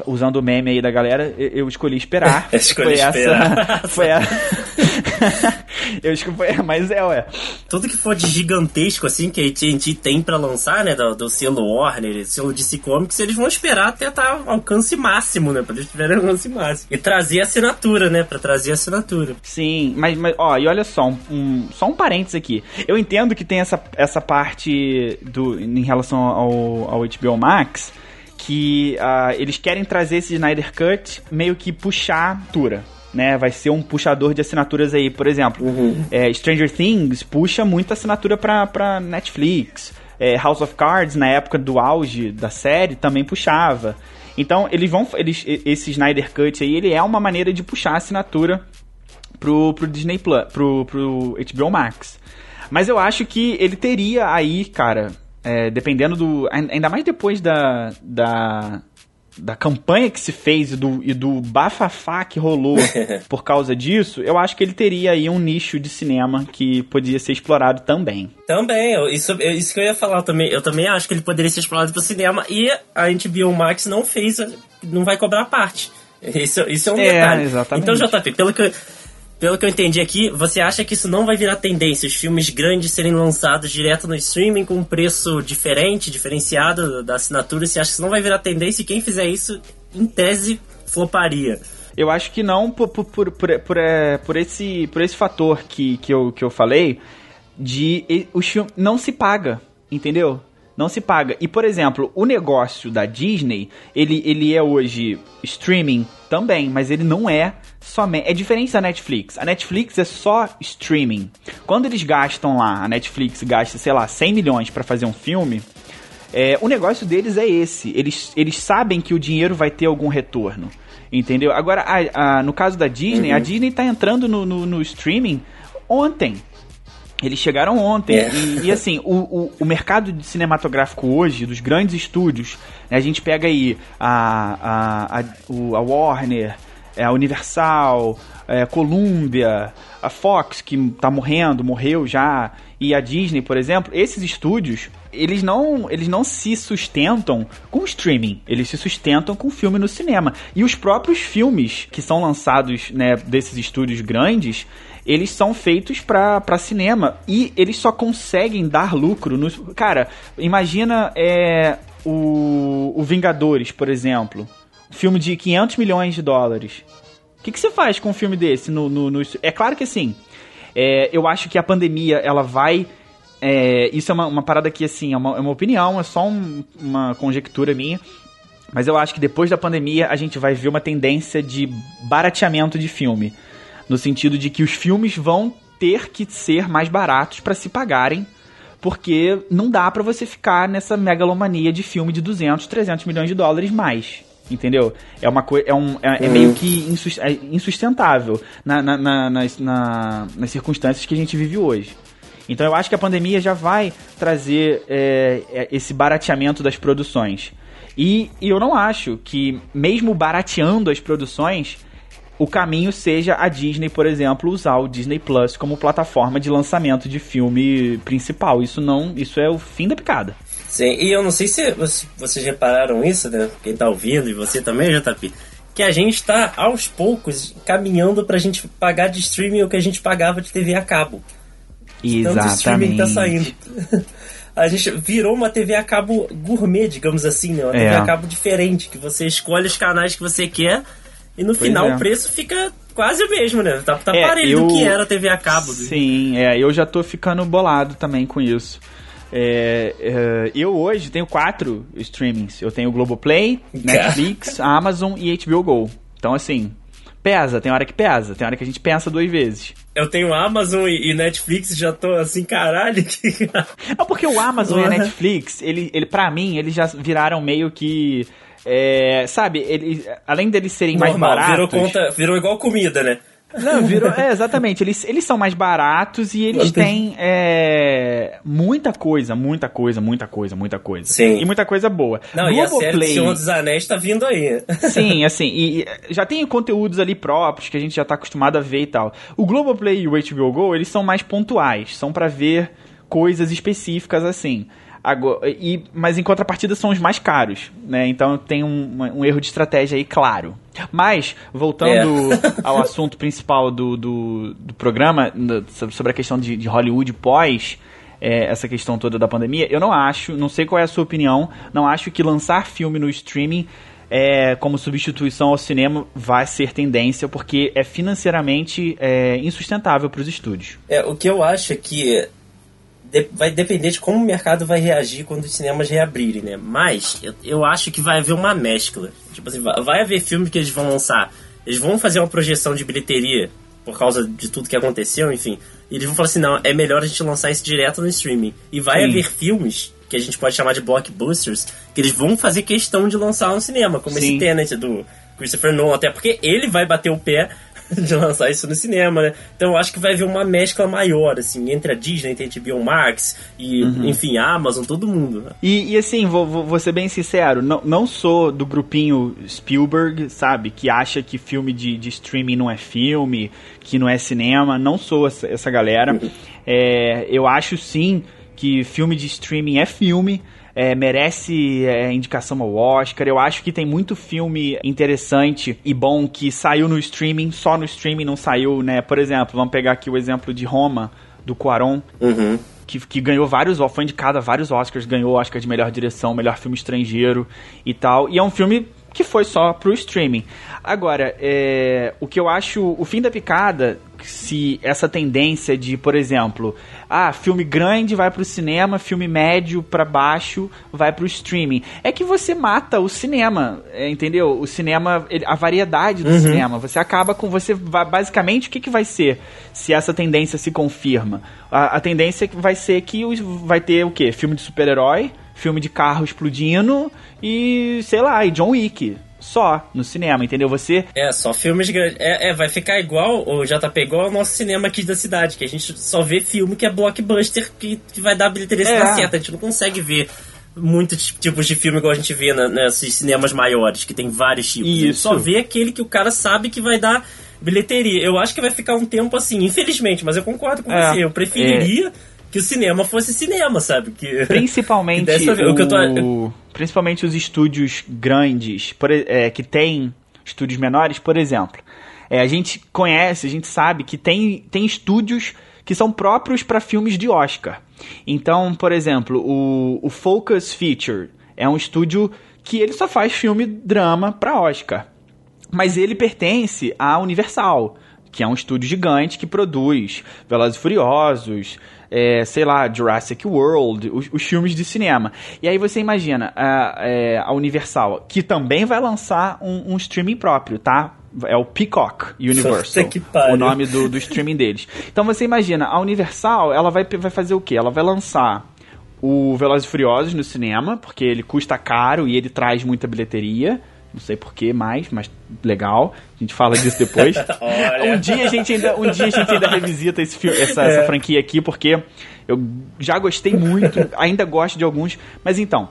Usando o meme aí da galera, eu escolhi esperar. <laughs> Escolhi foi esperar. essa. <laughs> Foi a. <laughs> eu escolhi. Mas é, ué. Tudo que for de gigantesco, assim, que a AT&T tem pra lançar, né, do, do selo Warner, selo DC Comics, eles vão esperar até estar ao alcance máximo, né, pra eles tiverem alcance máximo. E trazer a assinatura, né, pra trazer a assinatura. Sim, mas, mas ó, e olha só, um, um- só um parênteses aqui. Eu entendo que tem essa, essa parte do, em relação ao, ao HBO Max, que ah, eles querem trazer esse Snyder Cut meio que puxar a assinatura. Né, vai ser um puxador de assinaturas aí, por exemplo. é, Stranger Things puxa muita assinatura pra, pra Netflix. É, House of Cards, na época do auge da série, também puxava. Então, eles vão. Eles, esse Snyder Cut aí, ele é uma maneira de puxar a assinatura pro, pro Disney Plus, pro, pro HBO Max. Mas eu acho que ele teria aí, cara, é, dependendo do. ain- Ainda mais depois da. da da campanha que se fez e do, e do bafafá que rolou <laughs> por causa disso, eu acho que ele teria aí um nicho de cinema que podia ser explorado também. Também, isso, isso que eu ia falar também. Eu também acho que ele poderia ser explorado pro cinema e a HBO Max não fez, não vai cobrar parte. Isso, isso é um É, detalhe. exatamente. Então, JP, pelo que, pelo que eu entendi aqui, você acha que isso não vai virar tendência? Os filmes grandes serem lançados direto no streaming com um preço diferente, diferenciado da assinatura? Você acha que isso não vai virar tendência? E quem fizer isso, em tese, floparia. Eu acho que não por, por, por, por, por, é, por esse, por esse fator que, que, eu, que eu falei, de e- o filme não se paga, entendeu? Não se paga. E, por exemplo, o negócio da Disney, ele, ele é hoje streaming também, mas ele não é somente. É diferente da Netflix. A Netflix é só streaming. Quando eles gastam lá, a Netflix gasta, sei lá, 100 milhões pra fazer um filme, É, o negócio deles é esse. Eles, eles sabem que o dinheiro vai ter algum retorno. Entendeu? Agora, a, a, no caso da Disney, uhum. a Disney tá entrando no, no, no streaming ontem. Eles chegaram ontem. É. E, e, assim, o, o, o, mercado cinematográfico hoje, dos grandes estúdios, né, a gente pega aí a, a, a, a Warner, é, a Universal, é, Columbia, a Fox, que tá morrendo, morreu já, e a Disney, por exemplo, esses estúdios, eles não, eles não se sustentam com streaming, eles se sustentam com filme no cinema. E os próprios filmes que são lançados né, desses estúdios grandes, eles são feitos para cinema e eles só conseguem dar lucro nos. Cara, imagina é, o, o Vingadores, por exemplo. Filme de 500 milhões de dólares. O que, que você faz com um filme desse? No, no, no... É claro que assim, é, eu acho que a pandemia ela vai. É, isso é uma, uma, parada que, assim, é uma, é uma opinião, é só um, uma conjectura minha. Mas eu acho que depois da pandemia a gente vai ver uma tendência de barateamento de filme no sentido de que os filmes vão ter que ser mais baratos para se pagarem, porque não dá para você ficar nessa megalomania de filme de 200, 300 milhões de dólares mais. Entendeu? É uma coisa. É, um, é, é meio que é insustentável na, na, na, nas, nas circunstâncias que a gente vive hoje. Então eu acho que a pandemia já vai trazer é, é, esse barateamento das produções. E, e, eu não acho que, mesmo barateando as produções, o caminho seja a Disney, por exemplo, usar o Disney Plus como plataforma de lançamento de filme principal. Isso não, isso é o fim da picada. Sim, e eu não sei se vocês repararam isso, né? Quem tá ouvindo e você também, JP, que a gente tá aos poucos caminhando pra gente pagar de streaming o que a gente pagava de TV a cabo. Exatamente. Tanto streaming tá saindo. <laughs> a gente virou uma TV a cabo gourmet, digamos assim, né? Uma é. TV a cabo diferente, que você escolhe os canais que você quer e no pois final é. o preço fica quase o mesmo, né? Tá, tá é, parelho eu... do que era a TV a cabo. Sim, é, eu já tô ficando bolado também com isso. É, é, eu hoje tenho quatro streamings. Eu tenho Globoplay, Netflix, Amazon e HBO Go. Então, assim, pesa, tem hora que pesa, tem hora que a gente pensa duas vezes. Eu tenho Amazon e, Netflix já tô assim, caralho. Que... Não, porque o Amazon e a Netflix, ele, ele, pra mim, eles já viraram meio que é, sabe, ele, além deles serem Normal, mais baratos. Virou, conta, virou igual comida, né? Não, virou. <laughs> É, exatamente. Eles, eles são mais baratos e eles têm é, muita coisa, muita coisa, muita coisa, muita coisa. Sim. E muita coisa boa. Não, Globoplay, e a série Senhor dos Anéis tá vindo aí. <laughs> Sim, assim, e, e já tem conteúdos ali próprios que a gente já tá acostumado a ver e tal. O Globoplay e o HBO Go, eles são mais pontuais, são para ver coisas específicas assim. Agora, e, mas em contrapartida são os mais caros, né? Então tem um, um erro de estratégia aí claro. Mas, voltando é. ao <laughs> assunto principal do, do, do programa, sobre a questão de, de Hollywood pós é, essa questão toda da pandemia, eu não acho, não sei qual é a sua opinião, não acho que lançar filme no streaming é, como substituição ao cinema vai ser tendência, porque é financeiramente é, insustentável para os estúdios. É, o que eu acho é que de, vai depender de como o mercado vai reagir quando os cinemas reabrirem, né? Mas eu, eu acho que vai haver uma mescla. Tipo assim, vai, vai haver filmes que eles vão lançar, eles vão fazer uma projeção de bilheteria por causa de tudo que aconteceu, enfim. E eles vão falar assim, não, é melhor a gente lançar isso direto no streaming. E vai Sim. haver filmes que a gente pode chamar de blockbusters, que eles vão fazer questão de lançar no cinema, como Sim. esse Tenet do Christopher Nolan, até porque ele vai bater o pé <laughs> de lançar isso no cinema, né? Então eu acho que vai haver uma mescla maior, assim, entre a Disney, entre a HBO Max e, uhum. enfim, a Amazon, todo mundo. Né? E, e, assim, vou, vou, ser bem sincero, não, não sou do grupinho Spielberg, sabe? Que acha que filme de, de streaming não é filme, que não é cinema. Não sou essa, essa galera. Uhum. É, eu acho sim que filme de streaming é filme é, merece é, indicação ao Oscar. Eu acho que tem muito filme interessante e bom que saiu no streaming, só no streaming não saiu, né? Por exemplo, vamos pegar aqui o exemplo de Roma, do Quaron. Uhum. Que, que, ganhou vários, foi indicado a vários Oscars, ganhou Oscar de melhor direção, melhor filme estrangeiro e tal. E é um filme que foi só pro streaming. Agora, é, o que eu acho, o fim da picada, se essa tendência de, por exemplo, ah, filme grande vai pro cinema, filme médio para baixo vai pro streaming, é que você mata o cinema, é, entendeu? O cinema, a variedade do uhum. cinema. Você acaba com você, basicamente, o que, que vai ser se essa tendência se confirma? A, a tendência vai ser que vai ter o quê? Filme de super-herói filme de carro explodindo e, sei lá, e John Wick só no cinema, entendeu? Você. É, só filmes grandes. É, é, vai ficar igual o JP, igual ao nosso cinema aqui da cidade, que a gente só vê filme que é blockbuster que, que vai dar bilheteria é. certa. A gente não consegue ver muitos tipos de filme igual a gente vê na, nesses cinemas maiores, que tem vários tipos. Isso. A gente só vê aquele que o cara sabe que vai dar bilheteria. Eu acho que vai ficar um tempo assim, infelizmente, mas eu concordo com é, você. Eu preferiria. É que o cinema fosse cinema, sabe? Que, <laughs> principalmente que o, o que tô... principalmente os estúdios grandes, por, é, que tem estúdios menores, por exemplo. É, a gente conhece, a gente sabe que tem, tem estúdios que são próprios para filmes de Oscar. Então, por exemplo, o, o Focus Feature é um estúdio que ele só faz filme drama para Oscar. Mas ele pertence à Universal, que é um estúdio gigante que produz Velozes e Furiosos, é, sei lá, Jurassic World, os, os, filmes de cinema. E aí você imagina a, é, a Universal, que também vai lançar um, um streaming próprio, tá? É o Peacock Universal, o nome do, do streaming deles. Então você imagina, a Universal, ela vai, vai fazer o quê? Ela vai lançar o Velozes e Furiosos no cinema, porque ele custa caro e ele traz muita bilheteria. Não sei porquê mais, mas legal. A gente fala disso depois. <laughs> um dia a gente ainda, um dia a gente ainda revisita esse filme, essa, é. essa franquia aqui, porque eu já gostei muito, ainda gosto de alguns. Mas então,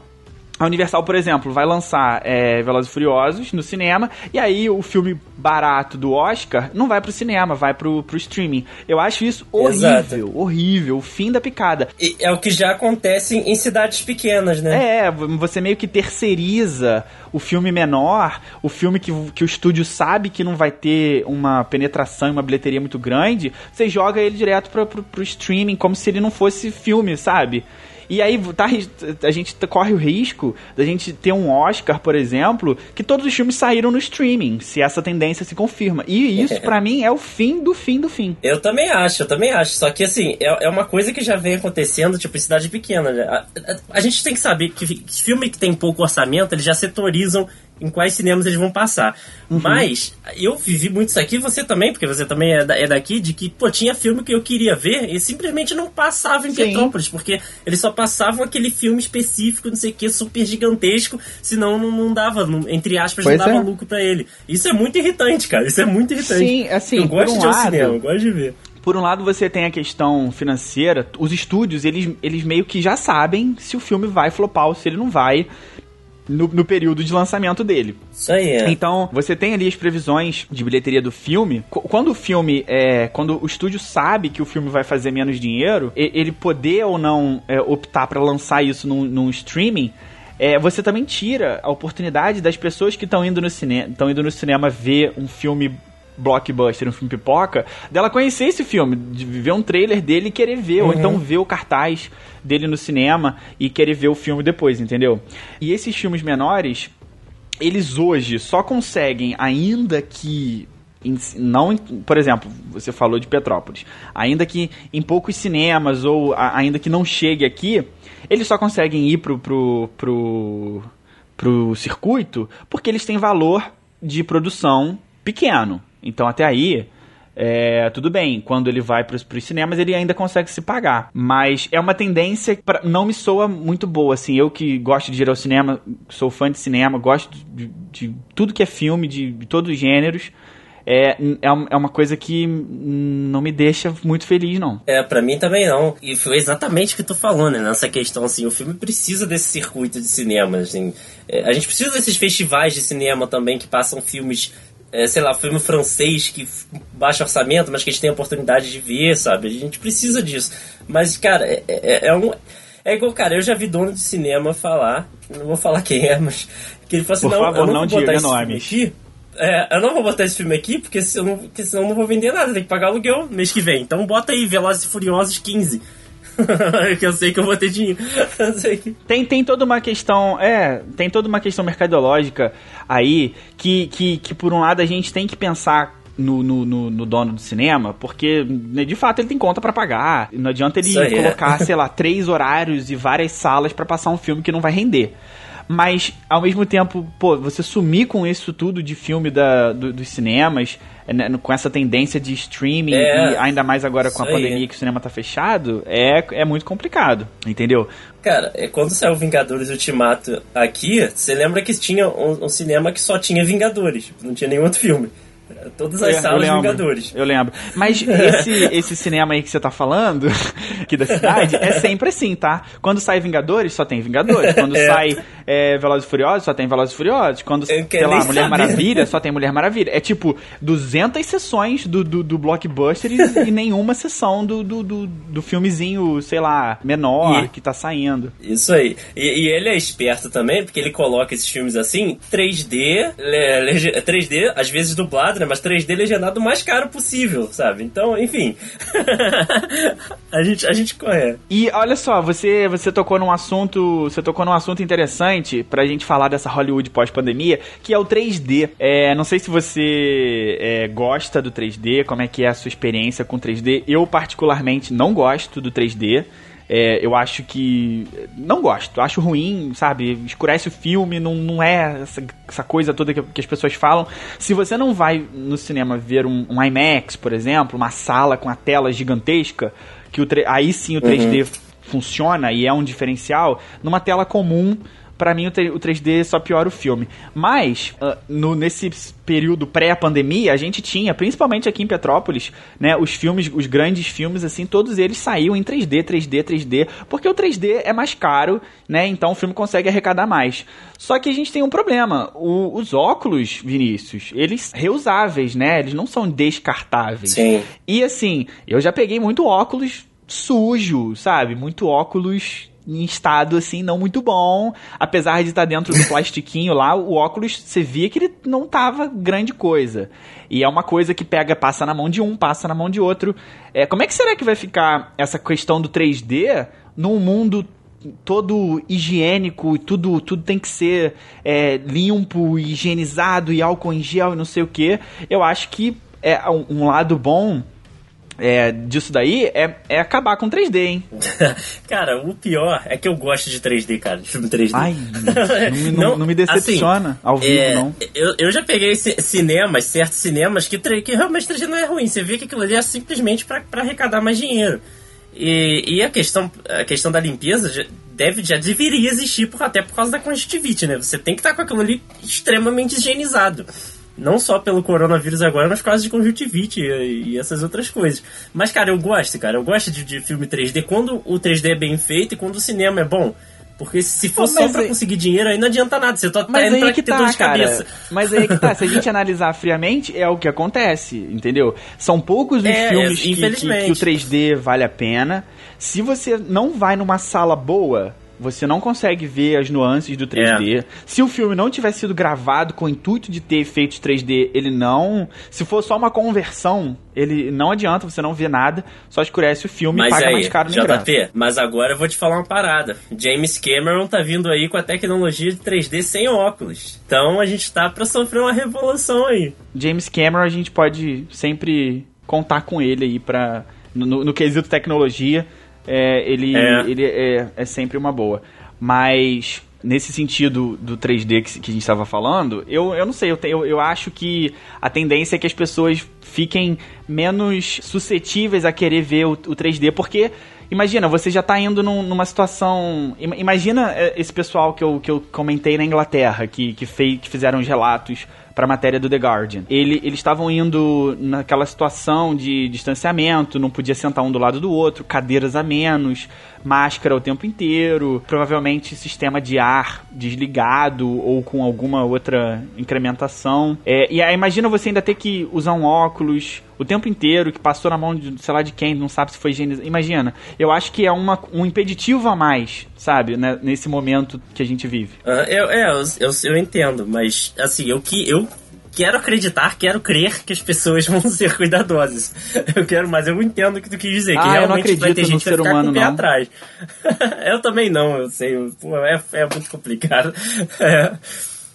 a Universal, por exemplo, vai lançar é, Velozes e Furiosos no cinema, e aí o filme barato do Oscar não vai pro cinema, vai pro, pro streaming. Eu acho isso horrível, Exato. horrível, o fim da picada. E é o que já acontece em cidades pequenas, né? É, você meio que terceiriza o filme menor, o filme que, que o estúdio sabe que não vai ter uma penetração e uma bilheteria muito grande, você joga ele direto pro, pro, pro streaming, como se ele não fosse filme, sabe? E aí tá, a gente corre o risco da gente ter um Oscar, por exemplo, que todos os filmes saíram no streaming, se essa tendência se confirma. E isso, <laughs> para mim, é o fim do fim do fim. Eu também acho, eu também acho. Só que, assim, é, é uma coisa que já vem acontecendo, tipo, em cidade pequena. Né? A, a, a, gente tem que saber que, que filme que tem pouco orçamento, eles já setorizam em quais cinemas eles vão passar. Uhum. Mas eu vivi muito isso aqui, você também, porque você também é, da, é, daqui, de que, pô, tinha filme que eu queria ver e simplesmente não passava em Sim. Petrópolis, porque eles só passavam aquele filme específico, não sei o que, super gigantesco, senão não, não dava, não, entre aspas, pois não dava é. lucro para ele. Isso é muito irritante, cara, isso é muito irritante. Sim, assim, eu gosto um de ao cinema, eu gosto de ver por um lado você tem a questão financeira, os estúdios, eles, eles meio que já sabem se o filme vai flopar ou se ele não vai no, no, período de lançamento dele. Isso aí. É. Então, você tem ali as previsões de bilheteria do filme. Quando o filme é. Quando o estúdio sabe que o filme vai fazer menos dinheiro, ele poder ou não é, optar para lançar isso num, num streaming. É, você também tira a oportunidade das pessoas que estão indo no cinema, estão indo no cinema ver um filme blockbuster, um filme pipoca, dela conhecer esse filme, de ver um trailer dele e querer ver, uhum. ou então ver o cartaz dele no cinema e querer ver o filme depois, entendeu? E esses filmes menores, eles hoje só conseguem, ainda que não, por exemplo, você falou de Petrópolis, ainda que em poucos cinemas ou ainda que não chegue aqui, eles só conseguem ir pro, pro, pro, pro circuito porque eles têm valor de produção pequeno. Então até aí, é, tudo bem, quando ele vai para os cinemas ele ainda consegue se pagar. Mas é uma tendência pra, não me soa muito boa, assim. Eu que gosto de ir ao cinema, sou fã de cinema, gosto de, de tudo que é filme, de, de todos os gêneros. É, é, é uma coisa que não me deixa muito feliz, não. É, para mim também não. E foi exatamente o que tu falou, né? Nessa questão, assim, o filme precisa desse circuito de cinema, assim. É, a gente precisa desses festivais de cinema também que passam filmes é, sei lá, filme francês que baixa orçamento, mas que a gente tem a oportunidade de ver, sabe? A gente precisa disso. Mas, cara, é, é, é um. É igual, cara, eu já vi dono de cinema falar, não vou falar quem é, mas que ele falou assim, Por não, favor, eu não, não vou botar esse filme aqui. É, eu não vou botar esse filme aqui, porque, se eu não, porque senão eu não vou vender nada, tem que pagar aluguel mês que vem. Então bota aí Velozes e Furiosos 15. <laughs> que eu sei que eu vou ter dinheiro. <laughs> Tem, tem toda uma questão, é, tem toda uma questão mercadológica aí que, que, que por um lado a gente tem que pensar no, no, no, no, dono do cinema, porque né, de fato ele tem conta para pagar. Não adianta ele é. colocar, é. sei lá, três horários e várias salas para passar um filme que não vai render. Mas, ao mesmo tempo, pô, você sumir com isso tudo de filme da, do, dos cinemas, né, com essa tendência de streaming, é, e ainda mais agora com a pandemia aí. que o cinema tá fechado, é, é muito complicado, entendeu? Cara, é, quando saiu Vingadores Ultimato aqui, você lembra que tinha um, um cinema que só tinha Vingadores, não tinha nenhum outro filme. Todas as é, salas lembro, Vingadores. Eu lembro. Mas esse, <laughs> esse cinema aí que você tá falando, <laughs> aqui da cidade, é sempre assim, tá? Quando sai Vingadores, só tem Vingadores. Quando <laughs> é. sai é, Velozes e Furiosos, só tem Velozes e Furiosos. Quando, sei lá, Mulher saber. Maravilha, só tem Mulher Maravilha. É tipo 200 sessões do, do, do blockbuster e, e nenhuma sessão do, do, do, do, filmezinho, sei lá, menor e, que tá saindo. Isso aí. E, e, ele é esperto também, porque ele coloca esses filmes assim, 3D, 3D, às vezes dublado né? Mas 3D legendado o mais caro possível, sabe? Então, enfim. <laughs> a gente a gente corre. E olha só, você você tocou num assunto, você tocou num assunto interessante pra gente falar dessa Hollywood pós-pandemia, que é o 3D. É, não sei se você é, gosta do 3D, como é que é a sua experiência com 3D. Eu particularmente não gosto do 3D. É, eu acho que. Não gosto, acho ruim, sabe? Escurece o filme, não, não é essa, essa coisa toda que, que, as pessoas falam. Se você não vai no cinema ver um, um IMAX, por exemplo, uma sala com a tela gigantesca, que aí sim o 3D uhum. funciona e é um diferencial, numa tela comum para mim o, 3D só piora o filme. Mas, uh, no, nesse período pré-pandemia, a gente tinha, principalmente aqui em Petrópolis, né, os filmes, os grandes filmes, assim, todos eles saíam em 3D, 3D, 3D, porque o 3D é mais caro, né, então o filme consegue arrecadar mais. Só que a gente tem um problema, o, os óculos, Vinícius, eles reusáveis, né, eles não são descartáveis. Sim. E assim, eu já peguei muito óculos sujo, sabe, muito óculos em estado assim não muito bom, apesar de estar dentro do plastiquinho lá, o óculos você via que ele não tava grande coisa. E é uma coisa que pega, passa na mão de um, passa na mão de outro. É, como é que será que vai ficar essa questão do 3D num mundo todo higiênico tudo, tudo tem que ser é, limpo, higienizado e álcool em gel e não sei o que. Eu acho que é um lado bom é, disso daí é, é acabar com 3D, hein? <laughs> cara, o pior é que eu gosto de 3D, cara, de filme 3D. Ai, <laughs> não, me, não, não me decepciona assim, ao vivo, é, não. Eu, eu já peguei cinemas, certos cinemas, que, que realmente 3D não é ruim. Você vê que aquilo ali é simplesmente para arrecadar mais dinheiro. E, e, a, questão, a questão da limpeza já, deve, já deveria existir por, até por causa da conjuntivite, né? Você tem que estar com aquilo ali extremamente higienizado. Não só pelo coronavírus agora, mas por causa de conjuntivite e, e, essas outras coisas. Mas, cara, eu gosto, cara. Eu gosto de, de filme 3D quando o 3D é bem feito e quando o cinema é bom. Porque se for Pô, só pra aí... conseguir dinheiro, aí não adianta nada. Você tá, tá mas indo aí que tá, de cabeça. Mas aí que tá. Se a gente <laughs> analisar friamente, é o que acontece, entendeu? São poucos os é, filmes é, que, que, que o 3D vale a pena. Se você não vai numa sala boa, você não consegue ver as nuances do 3D. É. Se o filme não tivesse sido gravado com o intuito de ter efeitos 3D, ele não. Se for só uma conversão, ele não adianta, você não vê nada, só escurece o filme mas e paga aí, mais caro no JP, ingresso. mas agora eu vou te falar uma parada. James Cameron tá vindo aí com a tecnologia de 3D sem óculos. Então a gente tá pra sofrer uma revolução aí. James Cameron a gente pode sempre contar com ele aí pra. no, no quesito tecnologia é, ele, é. ele é, é sempre uma boa. Mas nesse sentido do 3D que, que a gente estava falando, eu, eu não sei, eu, eu, eu acho que a tendência é que as pessoas fiquem menos suscetíveis a querer ver o, o 3D, porque imagina, você já está indo num, numa situação. Imagina é, esse pessoal que eu, que eu comentei na Inglaterra, que, que, fez, que fizeram os relatos para a matéria do The Guardian. Ele, eles estavam indo naquela situação de distanciamento, não podia sentar um do lado do outro, cadeiras a menos, máscara o tempo inteiro, provavelmente sistema de ar desligado ou com alguma outra incrementação. É, e aí imagina você ainda ter que usar um óculos o tempo inteiro, que passou na mão de, sei lá, de quem, não sabe se foi higienizado. Imagina, eu acho que é uma, um impeditivo a mais, sabe, né, nesse momento que a gente vive. Uh, eu, é, eu, eu, eu, entendo, mas, assim, eu, que, eu quero acreditar, quero crer que as pessoas <laughs> vão ser cuidadosas. Eu quero, mas eu entendo o que tu quis dizer, ah, que realmente vai ter gente que vai ficar humano, com o pé não. atrás. <laughs> eu também não, eu sei, é, é muito complicado. <laughs> É.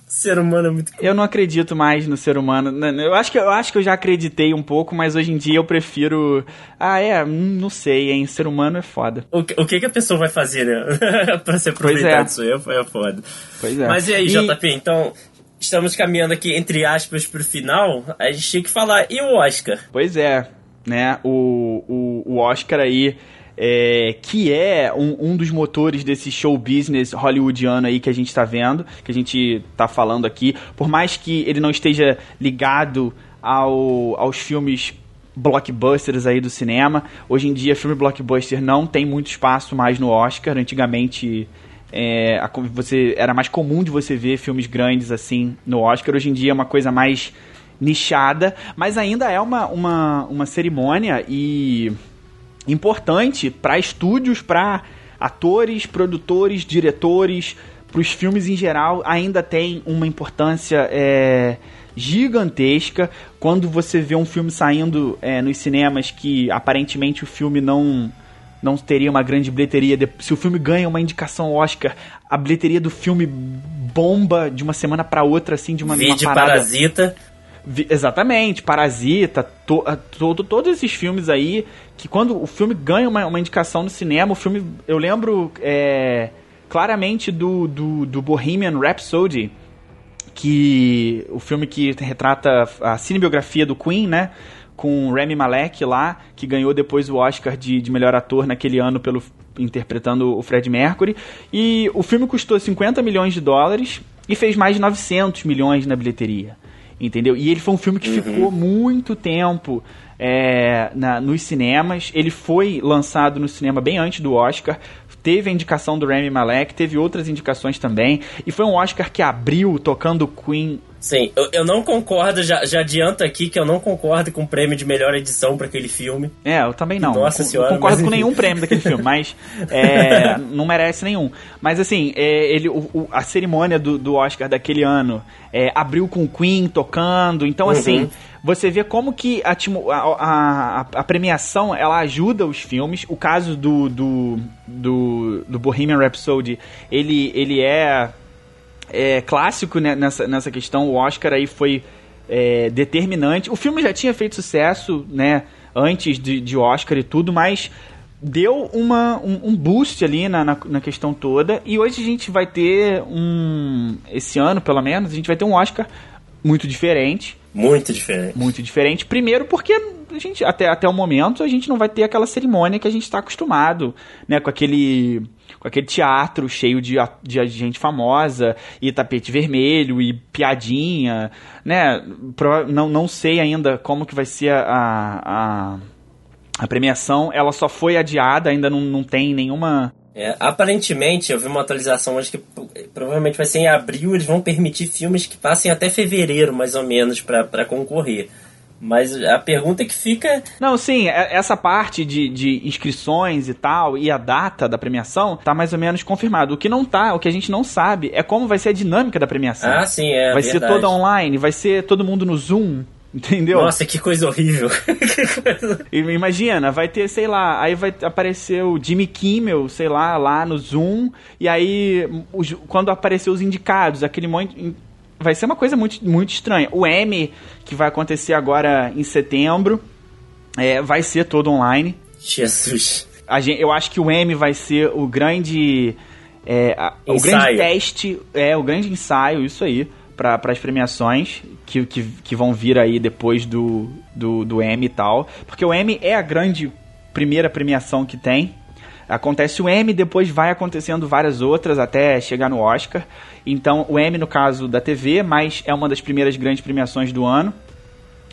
ser humano é muito. Eu não acredito mais no ser humano. Eu acho que eu acho que eu já acreditei um pouco, mas hoje em dia eu prefiro. Ah, é, não sei, hein? Ser humano é foda. O que, o que, que a pessoa vai fazer, né? pra se aproveitar é. disso aí é foda. Pois é. Mas e aí, e... JP, então. Estamos caminhando aqui, entre aspas, pro final. A gente tinha que falar. E o Oscar? Pois é, né? O, o, o Oscar aí é, que é um, um, dos motores desse show business hollywoodiano aí que a gente está vendo, que a gente está falando aqui. Por mais que ele não esteja ligado ao, aos filmes blockbusters aí do cinema, hoje em dia filme blockbuster não tem muito espaço mais no Oscar. Antigamente é, a, você era mais comum de você ver filmes grandes assim no Oscar. Hoje em dia é uma coisa mais nichada, mas ainda é uma, uma, uma cerimônia e importante para estúdios, para atores, produtores, diretores, para os filmes em geral, ainda tem uma importância é, gigantesca. Quando você vê um filme saindo é, nos cinemas que aparentemente o filme não não teria uma grande bilheteria. Se o filme ganha uma indicação Oscar, a bilheteria do filme bomba de uma semana para outra, assim, de uma, uma parada. Parasita. Exatamente, Parasita, to, to, todos esses filmes aí, que quando o filme ganha uma, uma indicação no cinema, o filme, eu lembro é, claramente do, do, do Bohemian Rhapsody, que o filme que retrata a cinebiografia do Queen, né? Com Rami Malek lá, que ganhou depois o Oscar de, de melhor ator naquele ano pelo interpretando o Fred Mercury. E o filme custou 50 milhões de dólares e fez mais de 900 milhões na bilheteria entendeu? E ele foi um filme que uhum. ficou muito tempo é, na, nos cinemas. Ele foi lançado no cinema bem antes do Oscar. Teve a indicação do Rami Malek, teve outras indicações também. E foi um Oscar que abriu tocando Queen Sim, eu, eu não concordo, já, já adianto aqui que eu não concordo com o prêmio de melhor edição para aquele filme. É, eu também não. Nossa eu, senhora. Não concordo com nenhum prêmio daquele filme, mas <laughs> é, não merece nenhum. Mas assim, é, ele, o, o, a cerimônia do, do Oscar daquele ano é, abriu com o Queen tocando, então uhum. assim você vê como que a, a, a, a, premiação ela ajuda os filmes. O caso do, do, do, do Bohemian Rhapsody, ele, ele é é, clássico né, nessa, nessa questão. O Oscar aí foi é, determinante. O filme já tinha feito sucesso, né? Antes de, de Oscar e tudo, mas deu uma, um, um boost ali na, na, na, questão toda. E hoje a gente vai ter um. Esse ano, pelo menos, a gente vai ter um Oscar muito diferente. Muito diferente. Muito diferente. Primeiro porque a gente, até, até o momento, a gente não vai ter aquela cerimônia que a gente está acostumado, né? Com aquele com aquele teatro cheio de, de gente famosa e tapete vermelho e piadinha, né? Não, não sei ainda como que vai ser a, a, a premiação. Ela só foi adiada, ainda não, não tem nenhuma é, aparentemente, eu vi uma atualização hoje que provavelmente vai ser em abril. Eles vão permitir filmes que passem até fevereiro, mais ou menos, para concorrer. Mas a pergunta que fica. Não, sim, é, essa parte de, de inscrições e tal, e a data da premiação, tá mais ou menos confirmado. O que não tá, o que a gente não sabe, é como vai ser a dinâmica da premiação. Ah, sim, é. Vai verdade. ser toda online, vai ser todo mundo no Zoom. Entendeu? Nossa, que coisa horrível. <laughs> Imagina, vai ter, sei lá, aí vai aparecer o Jimmy Kimmel, sei lá, lá no Zoom, e aí os, quando aparecer os indicados, aquele monte vai ser uma coisa muito, muito estranha. O M, que vai acontecer agora em setembro, é, vai ser todo online. Jesus. Gente, eu acho que o M vai ser o grande. É, a, o grande teste, é, o grande ensaio, isso aí, para as premiações que, que, que, vão vir aí depois do, do, do M e tal. Porque o M é a grande primeira premiação que tem. Acontece o M, depois vai acontecendo várias outras até chegar no Oscar. Então, o M no caso da TV, mas é uma das primeiras grandes premiações do ano.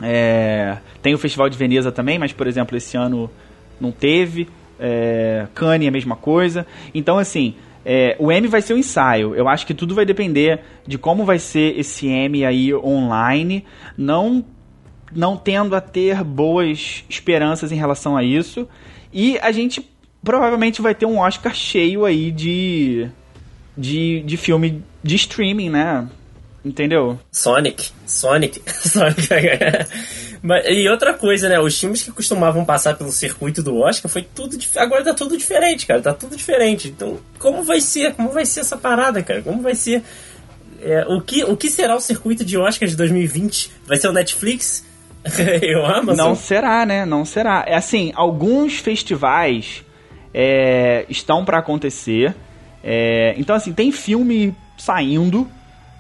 É, tem o Festival de Veneza também, mas por exemplo, esse ano não teve. É, Cannes a mesma coisa. Então, assim, é, o M vai ser um ensaio. Eu acho que tudo vai depender de como vai ser esse M aí online. Não, não tendo a ter boas esperanças em relação a isso. E a gente provavelmente vai ter um Oscar cheio aí de de, de filme de streaming, né? Entendeu? Sonic. Sonic. <laughs> Sonic. Mas, e outra coisa, né? Os filmes que costumavam passar pelo circuito do Oscar foi tudo. Agora tá tudo diferente, cara. Tá tudo diferente. Então, como vai ser? Como vai ser essa parada, cara? Como vai ser? É, o, que, o que será o circuito de Oscars de 2020? Vai ser o Netflix? <laughs> Eu amo. Não será, né? Não será. É assim, alguns festivais é, estão para acontecer. É, então, assim, tem filme saindo.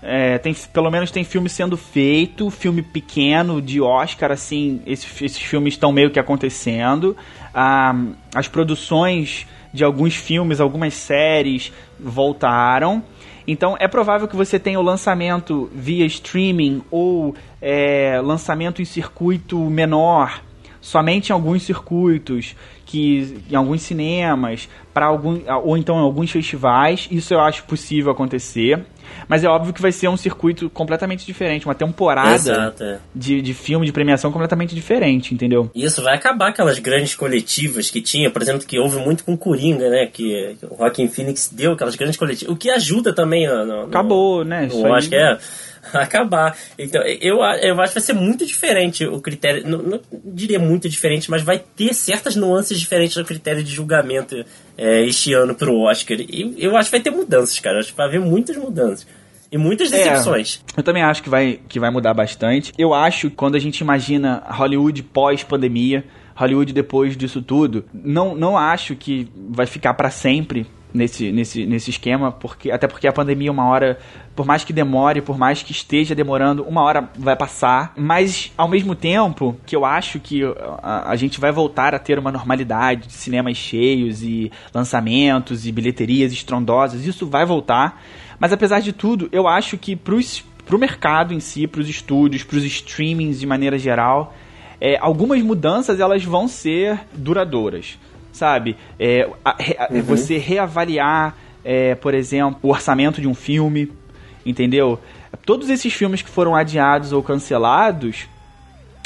É, tem, pelo menos tem filme sendo feito, filme pequeno de Oscar, assim, esses, esses filmes estão meio que acontecendo. Ah, as produções de alguns filmes, algumas séries voltaram. Então é provável que você tenha o lançamento via streaming ou é, lançamento em circuito menor, somente em alguns circuitos, que em alguns cinemas, para algum ou então em alguns festivais. Isso eu acho possível acontecer. Mas é óbvio que vai ser um circuito completamente diferente, uma temporada Exato, é. de, de filme, de premiação completamente diferente, entendeu? Isso vai acabar aquelas grandes coletivas que tinha, por exemplo, que houve muito com Coringa, né? Que o Rockin' Phoenix deu aquelas grandes coletivas. O que ajuda também no, no, Acabou, né? Isso eu acho que é <laughs> acabar. Então, eu, eu acho que vai ser muito diferente o critério. Não, não diria muito diferente, mas vai ter certas nuances diferentes no critério de julgamento é, este ano pro Oscar. E eu acho que vai ter mudanças, cara. Eu acho que vai haver muitas mudanças. E muitas decepções. É, eu também acho que vai, que vai mudar bastante. Eu acho que quando a gente imagina Hollywood pós-pandemia, Hollywood depois disso tudo, não, não acho que vai ficar para sempre nesse, nesse, nesse esquema, porque até porque a pandemia uma hora, por mais que demore, por mais que esteja demorando, uma hora vai passar, mas ao mesmo tempo que eu acho que a, a gente vai voltar a ter uma normalidade de cinemas cheios e lançamentos e bilheterias estrondosas, isso vai voltar, mas apesar de tudo, eu acho que pros, pro mercado em si, pros estúdios, pros streamings de maneira geral, é, algumas mudanças elas vão ser duradouras sabe? É, a, a, uhum. Você reavaliar, é, por exemplo, o orçamento de um filme, entendeu? Todos esses filmes que foram adiados ou cancelados,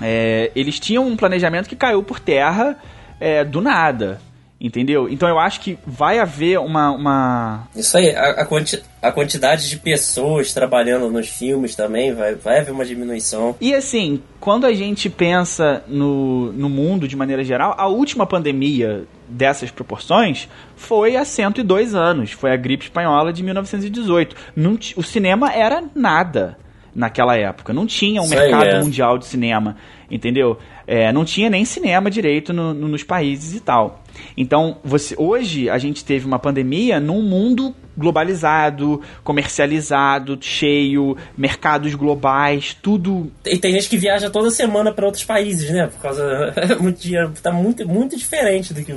é, eles tinham um planejamento que caiu por terra é, do nada, Entendeu? Então eu acho que vai haver uma. uma... Isso aí, a, a, quanti a, quantidade de pessoas trabalhando nos filmes também vai, vai haver uma diminuição. E assim, quando a gente pensa no, no mundo de maneira geral, a última pandemia dessas proporções foi há 102 anos. Foi a gripe espanhola de 1918. Não, o cinema era nada naquela época. Não tinha um Isso mercado é. mundial de cinema, entendeu? É, não tinha nem cinema direito no, no, nos países e tal. Então, você, hoje a gente teve uma pandemia num mundo globalizado, comercializado, cheio, mercados globais, tudo. E tem gente que viaja toda semana para outros países, né? Por causa <laughs> muito dinheiro, tá muito muito diferente do que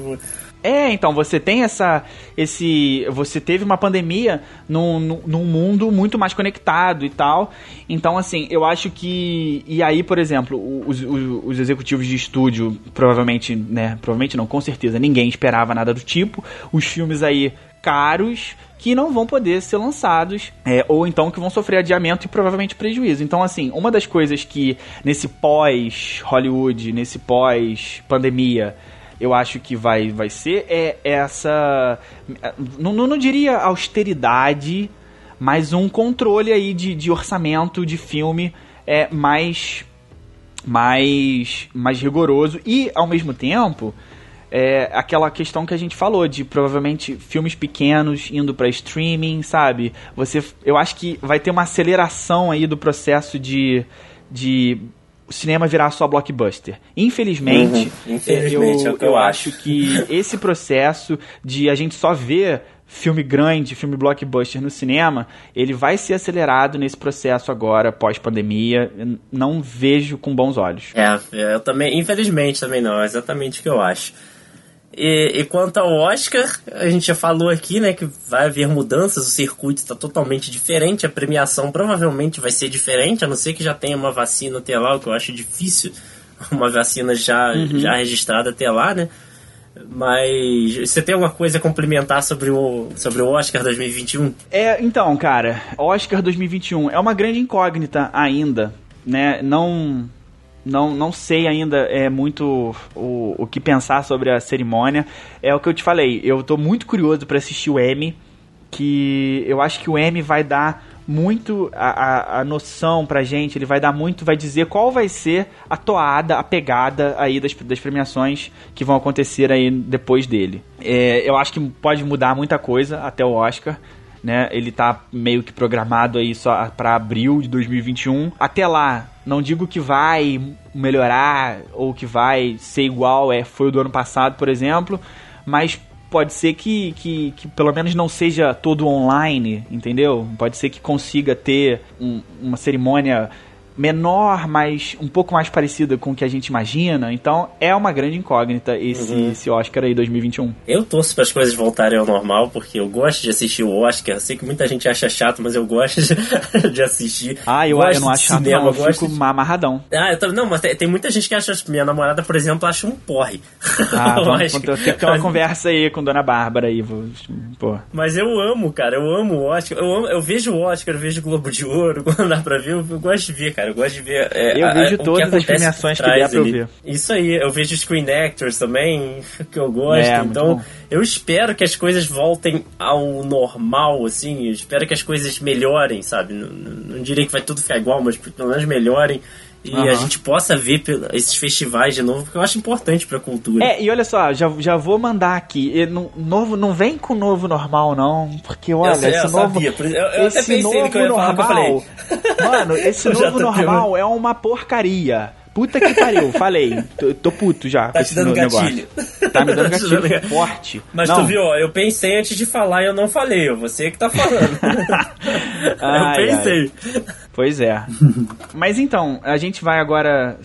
é, então, você tem essa. esse Você teve uma pandemia num, num mundo muito mais conectado e tal. Então, assim, eu acho que. E aí, por exemplo, os, os, os executivos de estúdio, provavelmente, né? Provavelmente não, com certeza, ninguém esperava nada do tipo. Os filmes aí caros que não vão poder ser lançados, é, ou então que vão sofrer adiamento e provavelmente prejuízo. Então, assim, uma das coisas que nesse pós-Hollywood, nesse pós-pandemia, eu acho que vai, vai ser é essa. Não, não, diria austeridade, mas um controle aí de, de orçamento de filme é mais, mais, mais rigoroso e, ao mesmo tempo, é aquela questão que a gente falou de provavelmente filmes pequenos indo para streaming, sabe? Você, eu acho que vai ter uma aceleração aí do processo de, de o cinema virar só blockbuster. Infelizmente, uhum. Infelizmente eu, é eu, eu acho que esse processo de a gente só ver filme grande, filme blockbuster no cinema, ele vai ser acelerado nesse processo agora, pós-pandemia. Não vejo com bons olhos. É, eu também, infelizmente também não, é exatamente o que eu acho. E, e, quanto ao Oscar, a gente já falou aqui, né, que vai haver mudanças, o circuito está totalmente diferente, a premiação provavelmente vai ser diferente, a não ser que já tenha uma vacina até lá, o que eu acho difícil, <laughs> uma vacina já, uhum. já registrada até lá, né? Mas você tem alguma coisa a complementar sobre o, sobre o Oscar 2021? É, então, cara, Oscar 2021 é uma grande incógnita ainda, né? Não não, não sei ainda é muito o, o que pensar sobre a cerimônia. É o que eu te falei, eu estou muito curioso para assistir o M, que eu acho que o M vai dar muito a, a, a, noção pra gente, ele vai dar muito, vai dizer qual vai ser a toada, a pegada aí das, das premiações que vão acontecer aí depois dele. É, eu acho que pode mudar muita coisa até o Oscar né? Ele tá meio que programado aí só para abril de 2021. Até lá, não digo que vai melhorar ou que vai ser igual é foi o do ano passado, por exemplo, mas pode ser que, que, que, pelo menos não seja todo online, entendeu? Pode ser que consiga ter um, uma cerimônia menor, mas um pouco mais parecida com o que a gente imagina. Então é uma grande incógnita esse, uhum. esse Oscar aí 2021. Eu torço para as coisas voltarem ao normal, porque eu gosto de assistir o Oscar. Eu sei que muita gente acha chato, mas eu gosto de, <laughs> de assistir. Ah, eu, gosto eu não acho chato, cinema, não. Eu fico de... amarradão. Ah, eu tô, não, mas tem, tem, muita gente que acha. Minha namorada, por exemplo, acha um porre. Ah, <laughs> vamos, tem que ter uma <laughs> conversa aí com Dona Bárbara aí. Pô. Mas eu amo, cara. Eu amo o Oscar. Eu, amo, eu vejo o Oscar, eu vejo o Globo de Ouro, quando dá pra ver, eu, eu gosto de ver, cara cara. Eu gosto de ver. É, eu vejo a, todas as premiações que der pra eu ver. Isso aí, eu vejo Screen Actors também, <laughs> que eu gosto. É, então, eu espero que as coisas voltem ao normal, assim. Eu espero que as coisas melhorem, sabe? Não, não, não direi que vai tudo ficar igual, mas pelo menos melhorem e uhum. a gente possa ver esses festivais de novo, porque eu acho importante pra cultura. É, e olha só, já, já vou mandar aqui. No, novo, não vem com o novo normal, não. Porque, olha, eu sei, <laughs> esse eu novo. Sabia, eu, eu esse novo normal. Mano, esse novo normal é uma porcaria. Puta que pariu, falei. Tô, tô, puto já tá com esse dando gatilho. Tá me dando <laughs> tá gatilho forte. Mas não. tu viu, ó, eu pensei antes de falar e eu não falei. Você que tá falando. <laughs> ai, eu pensei. Ai. Pois é. Mas então, a gente vai agora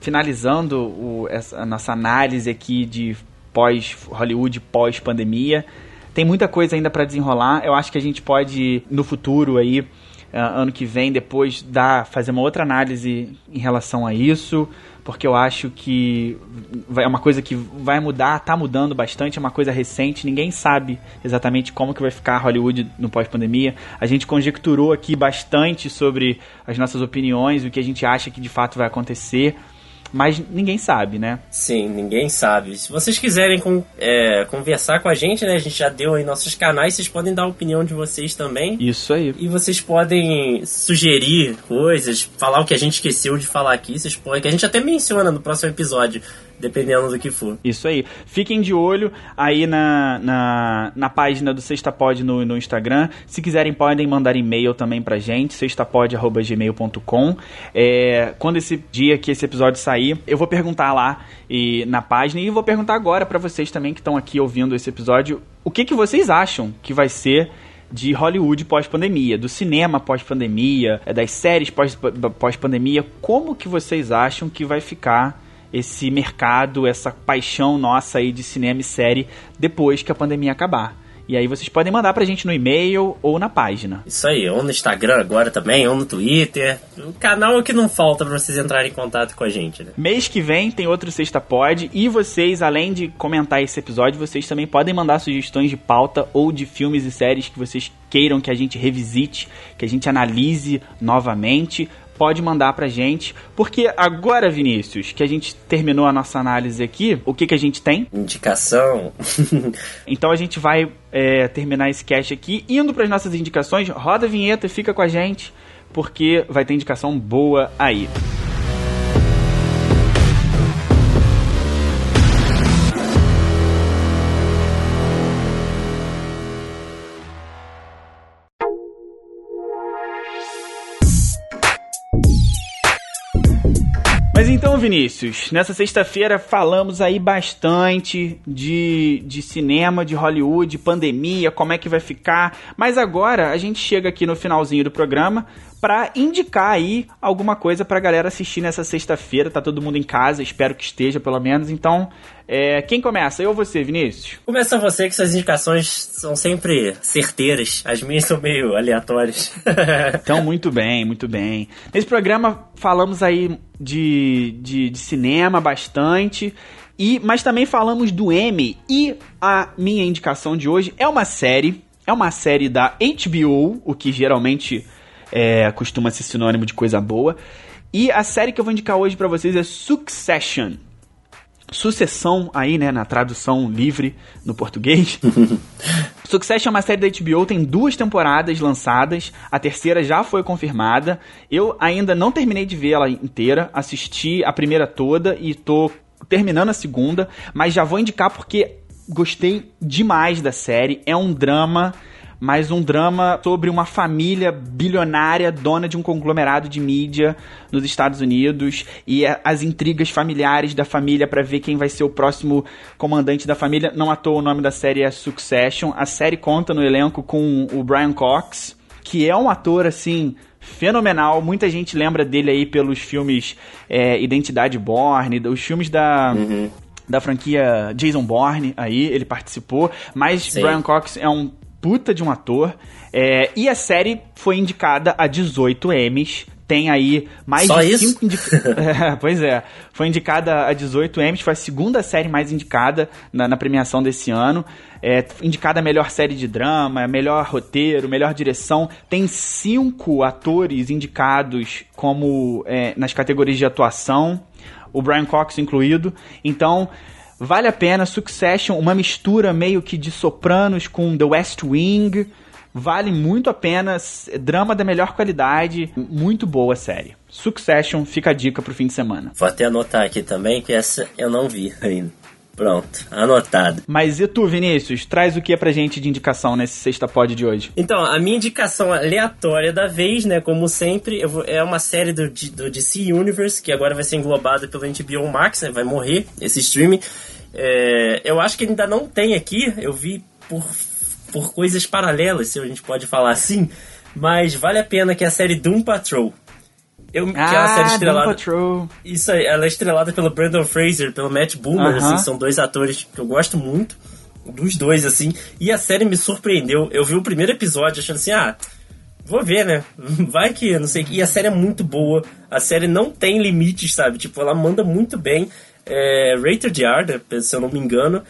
finalizando o, essa, a nossa análise aqui de pós-Hollywood, pós-pandemia. Tem muita coisa ainda para desenrolar. Eu acho que a gente pode, no futuro aí, ano que vem, depois dar, fazer uma outra análise em relação a isso, porque eu acho que é uma coisa que vai mudar, tá mudando bastante, é uma coisa recente, ninguém sabe exatamente como que vai ficar Hollywood no pós-pandemia. A gente conjecturou aqui bastante sobre as nossas opiniões, o que a gente acha que de fato vai acontecer mas ninguém sabe, né? Sim, ninguém sabe. Se vocês quiserem com, é, conversar com a gente, né? A gente já deu aí nossos canais, vocês podem dar a opinião de vocês também. Isso aí. E vocês podem sugerir coisas, falar o que a gente esqueceu de falar aqui, vocês podem, que a gente até menciona no próximo episódio dependendo do que for. Isso aí. Fiquem de olho aí na, na, na página do Sextapod no, no Instagram. Se quiserem, podem mandar e-mail também pra gente, sextapod.gmail.com. É, quando esse dia que esse episódio sair, eu vou perguntar lá e, na página e vou perguntar agora para vocês também que estão aqui ouvindo esse episódio, o que, que vocês acham que vai ser de Hollywood pós-pandemia, do cinema pós-pandemia, das séries pós-pandemia. Como que vocês acham que vai ficar esse mercado, essa paixão nossa aí de cinema e série depois que a pandemia acabar. E aí vocês podem mandar pra gente no e-mail ou na página. Isso aí, ou no Instagram agora também, ou no Twitter. O canal é o que não falta pra vocês entrarem em contato com a gente, né? Mês que vem tem outro Sexta Pod. E vocês, além de comentar esse episódio, vocês também podem mandar sugestões de pauta ou de filmes e séries que vocês queiram que a gente revisite, que a gente analise novamente pode mandar pra gente. Porque agora, Vinícius, que a gente terminou a nossa análise aqui, o que, que a gente tem? Indicação. <laughs> então a gente vai é, terminar esse cast aqui indo para as nossas indicações. Roda a vinheta e fica com a gente, porque vai ter indicação boa aí. Mas Vinícius, nessa sexta-feira falamos aí bastante de, de cinema, de Hollywood, pandemia, como é que vai ficar. Mas agora a gente chega aqui no finalzinho do programa para indicar aí alguma coisa pra galera assistir nessa sexta-feira. Tá todo mundo em casa, espero que esteja pelo menos. Então, é, quem começa? Eu ou você, Vinícius? Começa você, que suas indicações são sempre certeiras. As minhas são meio aleatórias. <laughs> então, muito bem, muito bem. Nesse programa falamos aí de, de, de cinema bastante. E, mas também falamos do M e a minha indicação de hoje é uma série, é uma série da HBO, o que geralmente é, costuma ser sinônimo de coisa boa. E a série que eu vou indicar hoje para vocês é Succession. Sucessão aí, né, na tradução livre no português. <laughs> Succession é uma série da HBO, tem duas temporadas lançadas, a terceira já foi confirmada. Eu ainda não terminei de ver ela inteira, assisti a primeira toda e tô terminando a segunda, mas já vou indicar porque gostei demais da série. É um drama mas um drama sobre uma família bilionária, dona de um conglomerado de mídia nos Estados Unidos e as intrigas familiares da família para ver quem vai ser o próximo comandante da família. Não à toa o nome da série é Succession. A série conta no elenco com o Brian Cox, que é um ator assim fenomenal. Muita gente lembra dele aí pelos filmes é, Identidade Borne, os filmes da. Uhum. Da franquia Jason Bourne, aí ele participou, mas Sim. Brian Cox é um puta de um ator. É, e a série foi indicada a 18 Emmys. Tem aí mais Só de 5 indicações. <laughs> <laughs> é, pois é. Foi indicada a 18 Emmys, foi a segunda série mais indicada na, na premiação desse ano. É, indicada a melhor série de drama, melhor roteiro, melhor direção. Tem cinco atores indicados como é, nas categorias de atuação, o Brian Cox incluído. Então, Vale a pena, Succession, uma mistura meio que de sopranos com The West Wing. Vale muito a pena, drama da melhor qualidade, muito boa a série. Succession, fica a dica pro fim de semana. Vou até anotar aqui também, que essa eu não vi ainda. Pronto, anotado. Mas e tu, Vinícius? Traz o que pra gente de indicação nesse Sexta Pod de hoje? Então, a minha indicação aleatória da vez, né, como sempre, vou, é uma série do, do DC Universe, que agora vai ser englobada pelo HBO Max, né, vai morrer esse streaming. É, eu acho que ainda não tem aqui, eu vi por, por coisas paralelas, se a gente pode falar assim, mas vale a pena que é a série Doom Patrol. Eu, ah, que é uma série estrelada. Patrol. Isso aí, ela é estrelada pelo Brandon Fraser, pelo Matt Boomer, uh -huh. assim, são dois atores que eu gosto muito. Dos dois, assim. E a série me surpreendeu. Eu vi o primeiro episódio achando assim, ah, vou ver, né? <laughs> Vai que, não sei. E a série é muito boa. A série não tem limites, sabe? Tipo, ela manda muito bem. É, Rated R, se eu não me engano.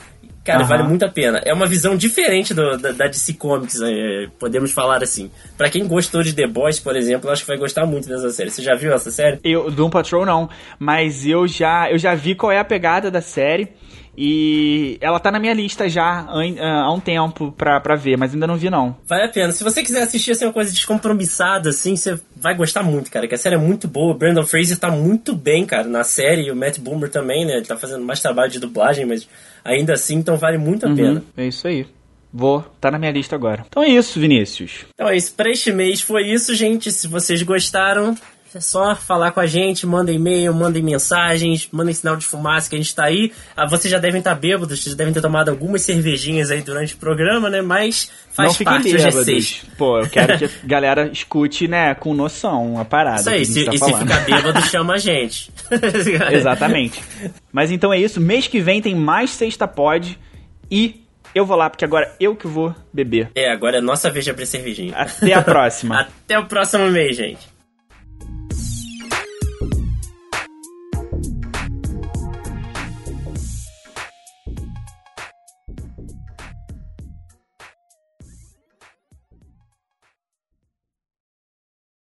Cara, uhum. vale muito a pena. É uma visão diferente do, da, da, DC Comics, é, podemos falar assim. Para quem gostou de The Boys, por exemplo, acho que vai gostar muito dessa série. Você já viu essa série? Eu, Doom Patrol não, mas eu já, eu já vi qual é a pegada da série. E ela tá na minha lista já há um tempo pra, pra ver, mas ainda não vi não. Vale a pena. Se você quiser assistir assim, uma coisa descompromissada, assim, você vai gostar muito, cara. Que a série é muito boa. O Brandon Fraser tá muito bem, cara, na série. E o Matt Boomer também, né? Ele tá fazendo mais trabalho de dublagem, mas ainda assim, então vale muito a uhum, pena. É isso aí. Vou, tá na minha lista agora. Então é isso, Vinícius. Então é isso, pra este mês foi isso, gente. Se vocês gostaram, é só falar com a gente, manda e-mail, mandem mensagens, mandem sinal de fumaça que a gente tá aí. Ah, vocês já devem estar tá bêbados, vocês devem ter tomado algumas cervejinhas aí durante o programa, né? Mas faz Não parte, hoje é Pô, eu quero que a <laughs> galera escute, né, com noção a parada. Isso aí, se, tá e falando. se ficar bêbado, <laughs> chama a gente. <laughs> Exatamente. Mas então é isso, mês que vem tem mais Sexta Pod e eu vou lá, porque agora eu que vou beber. É, agora é nossa vez de abrir cervejinha. Até a próxima. Até o próximo mês, gente.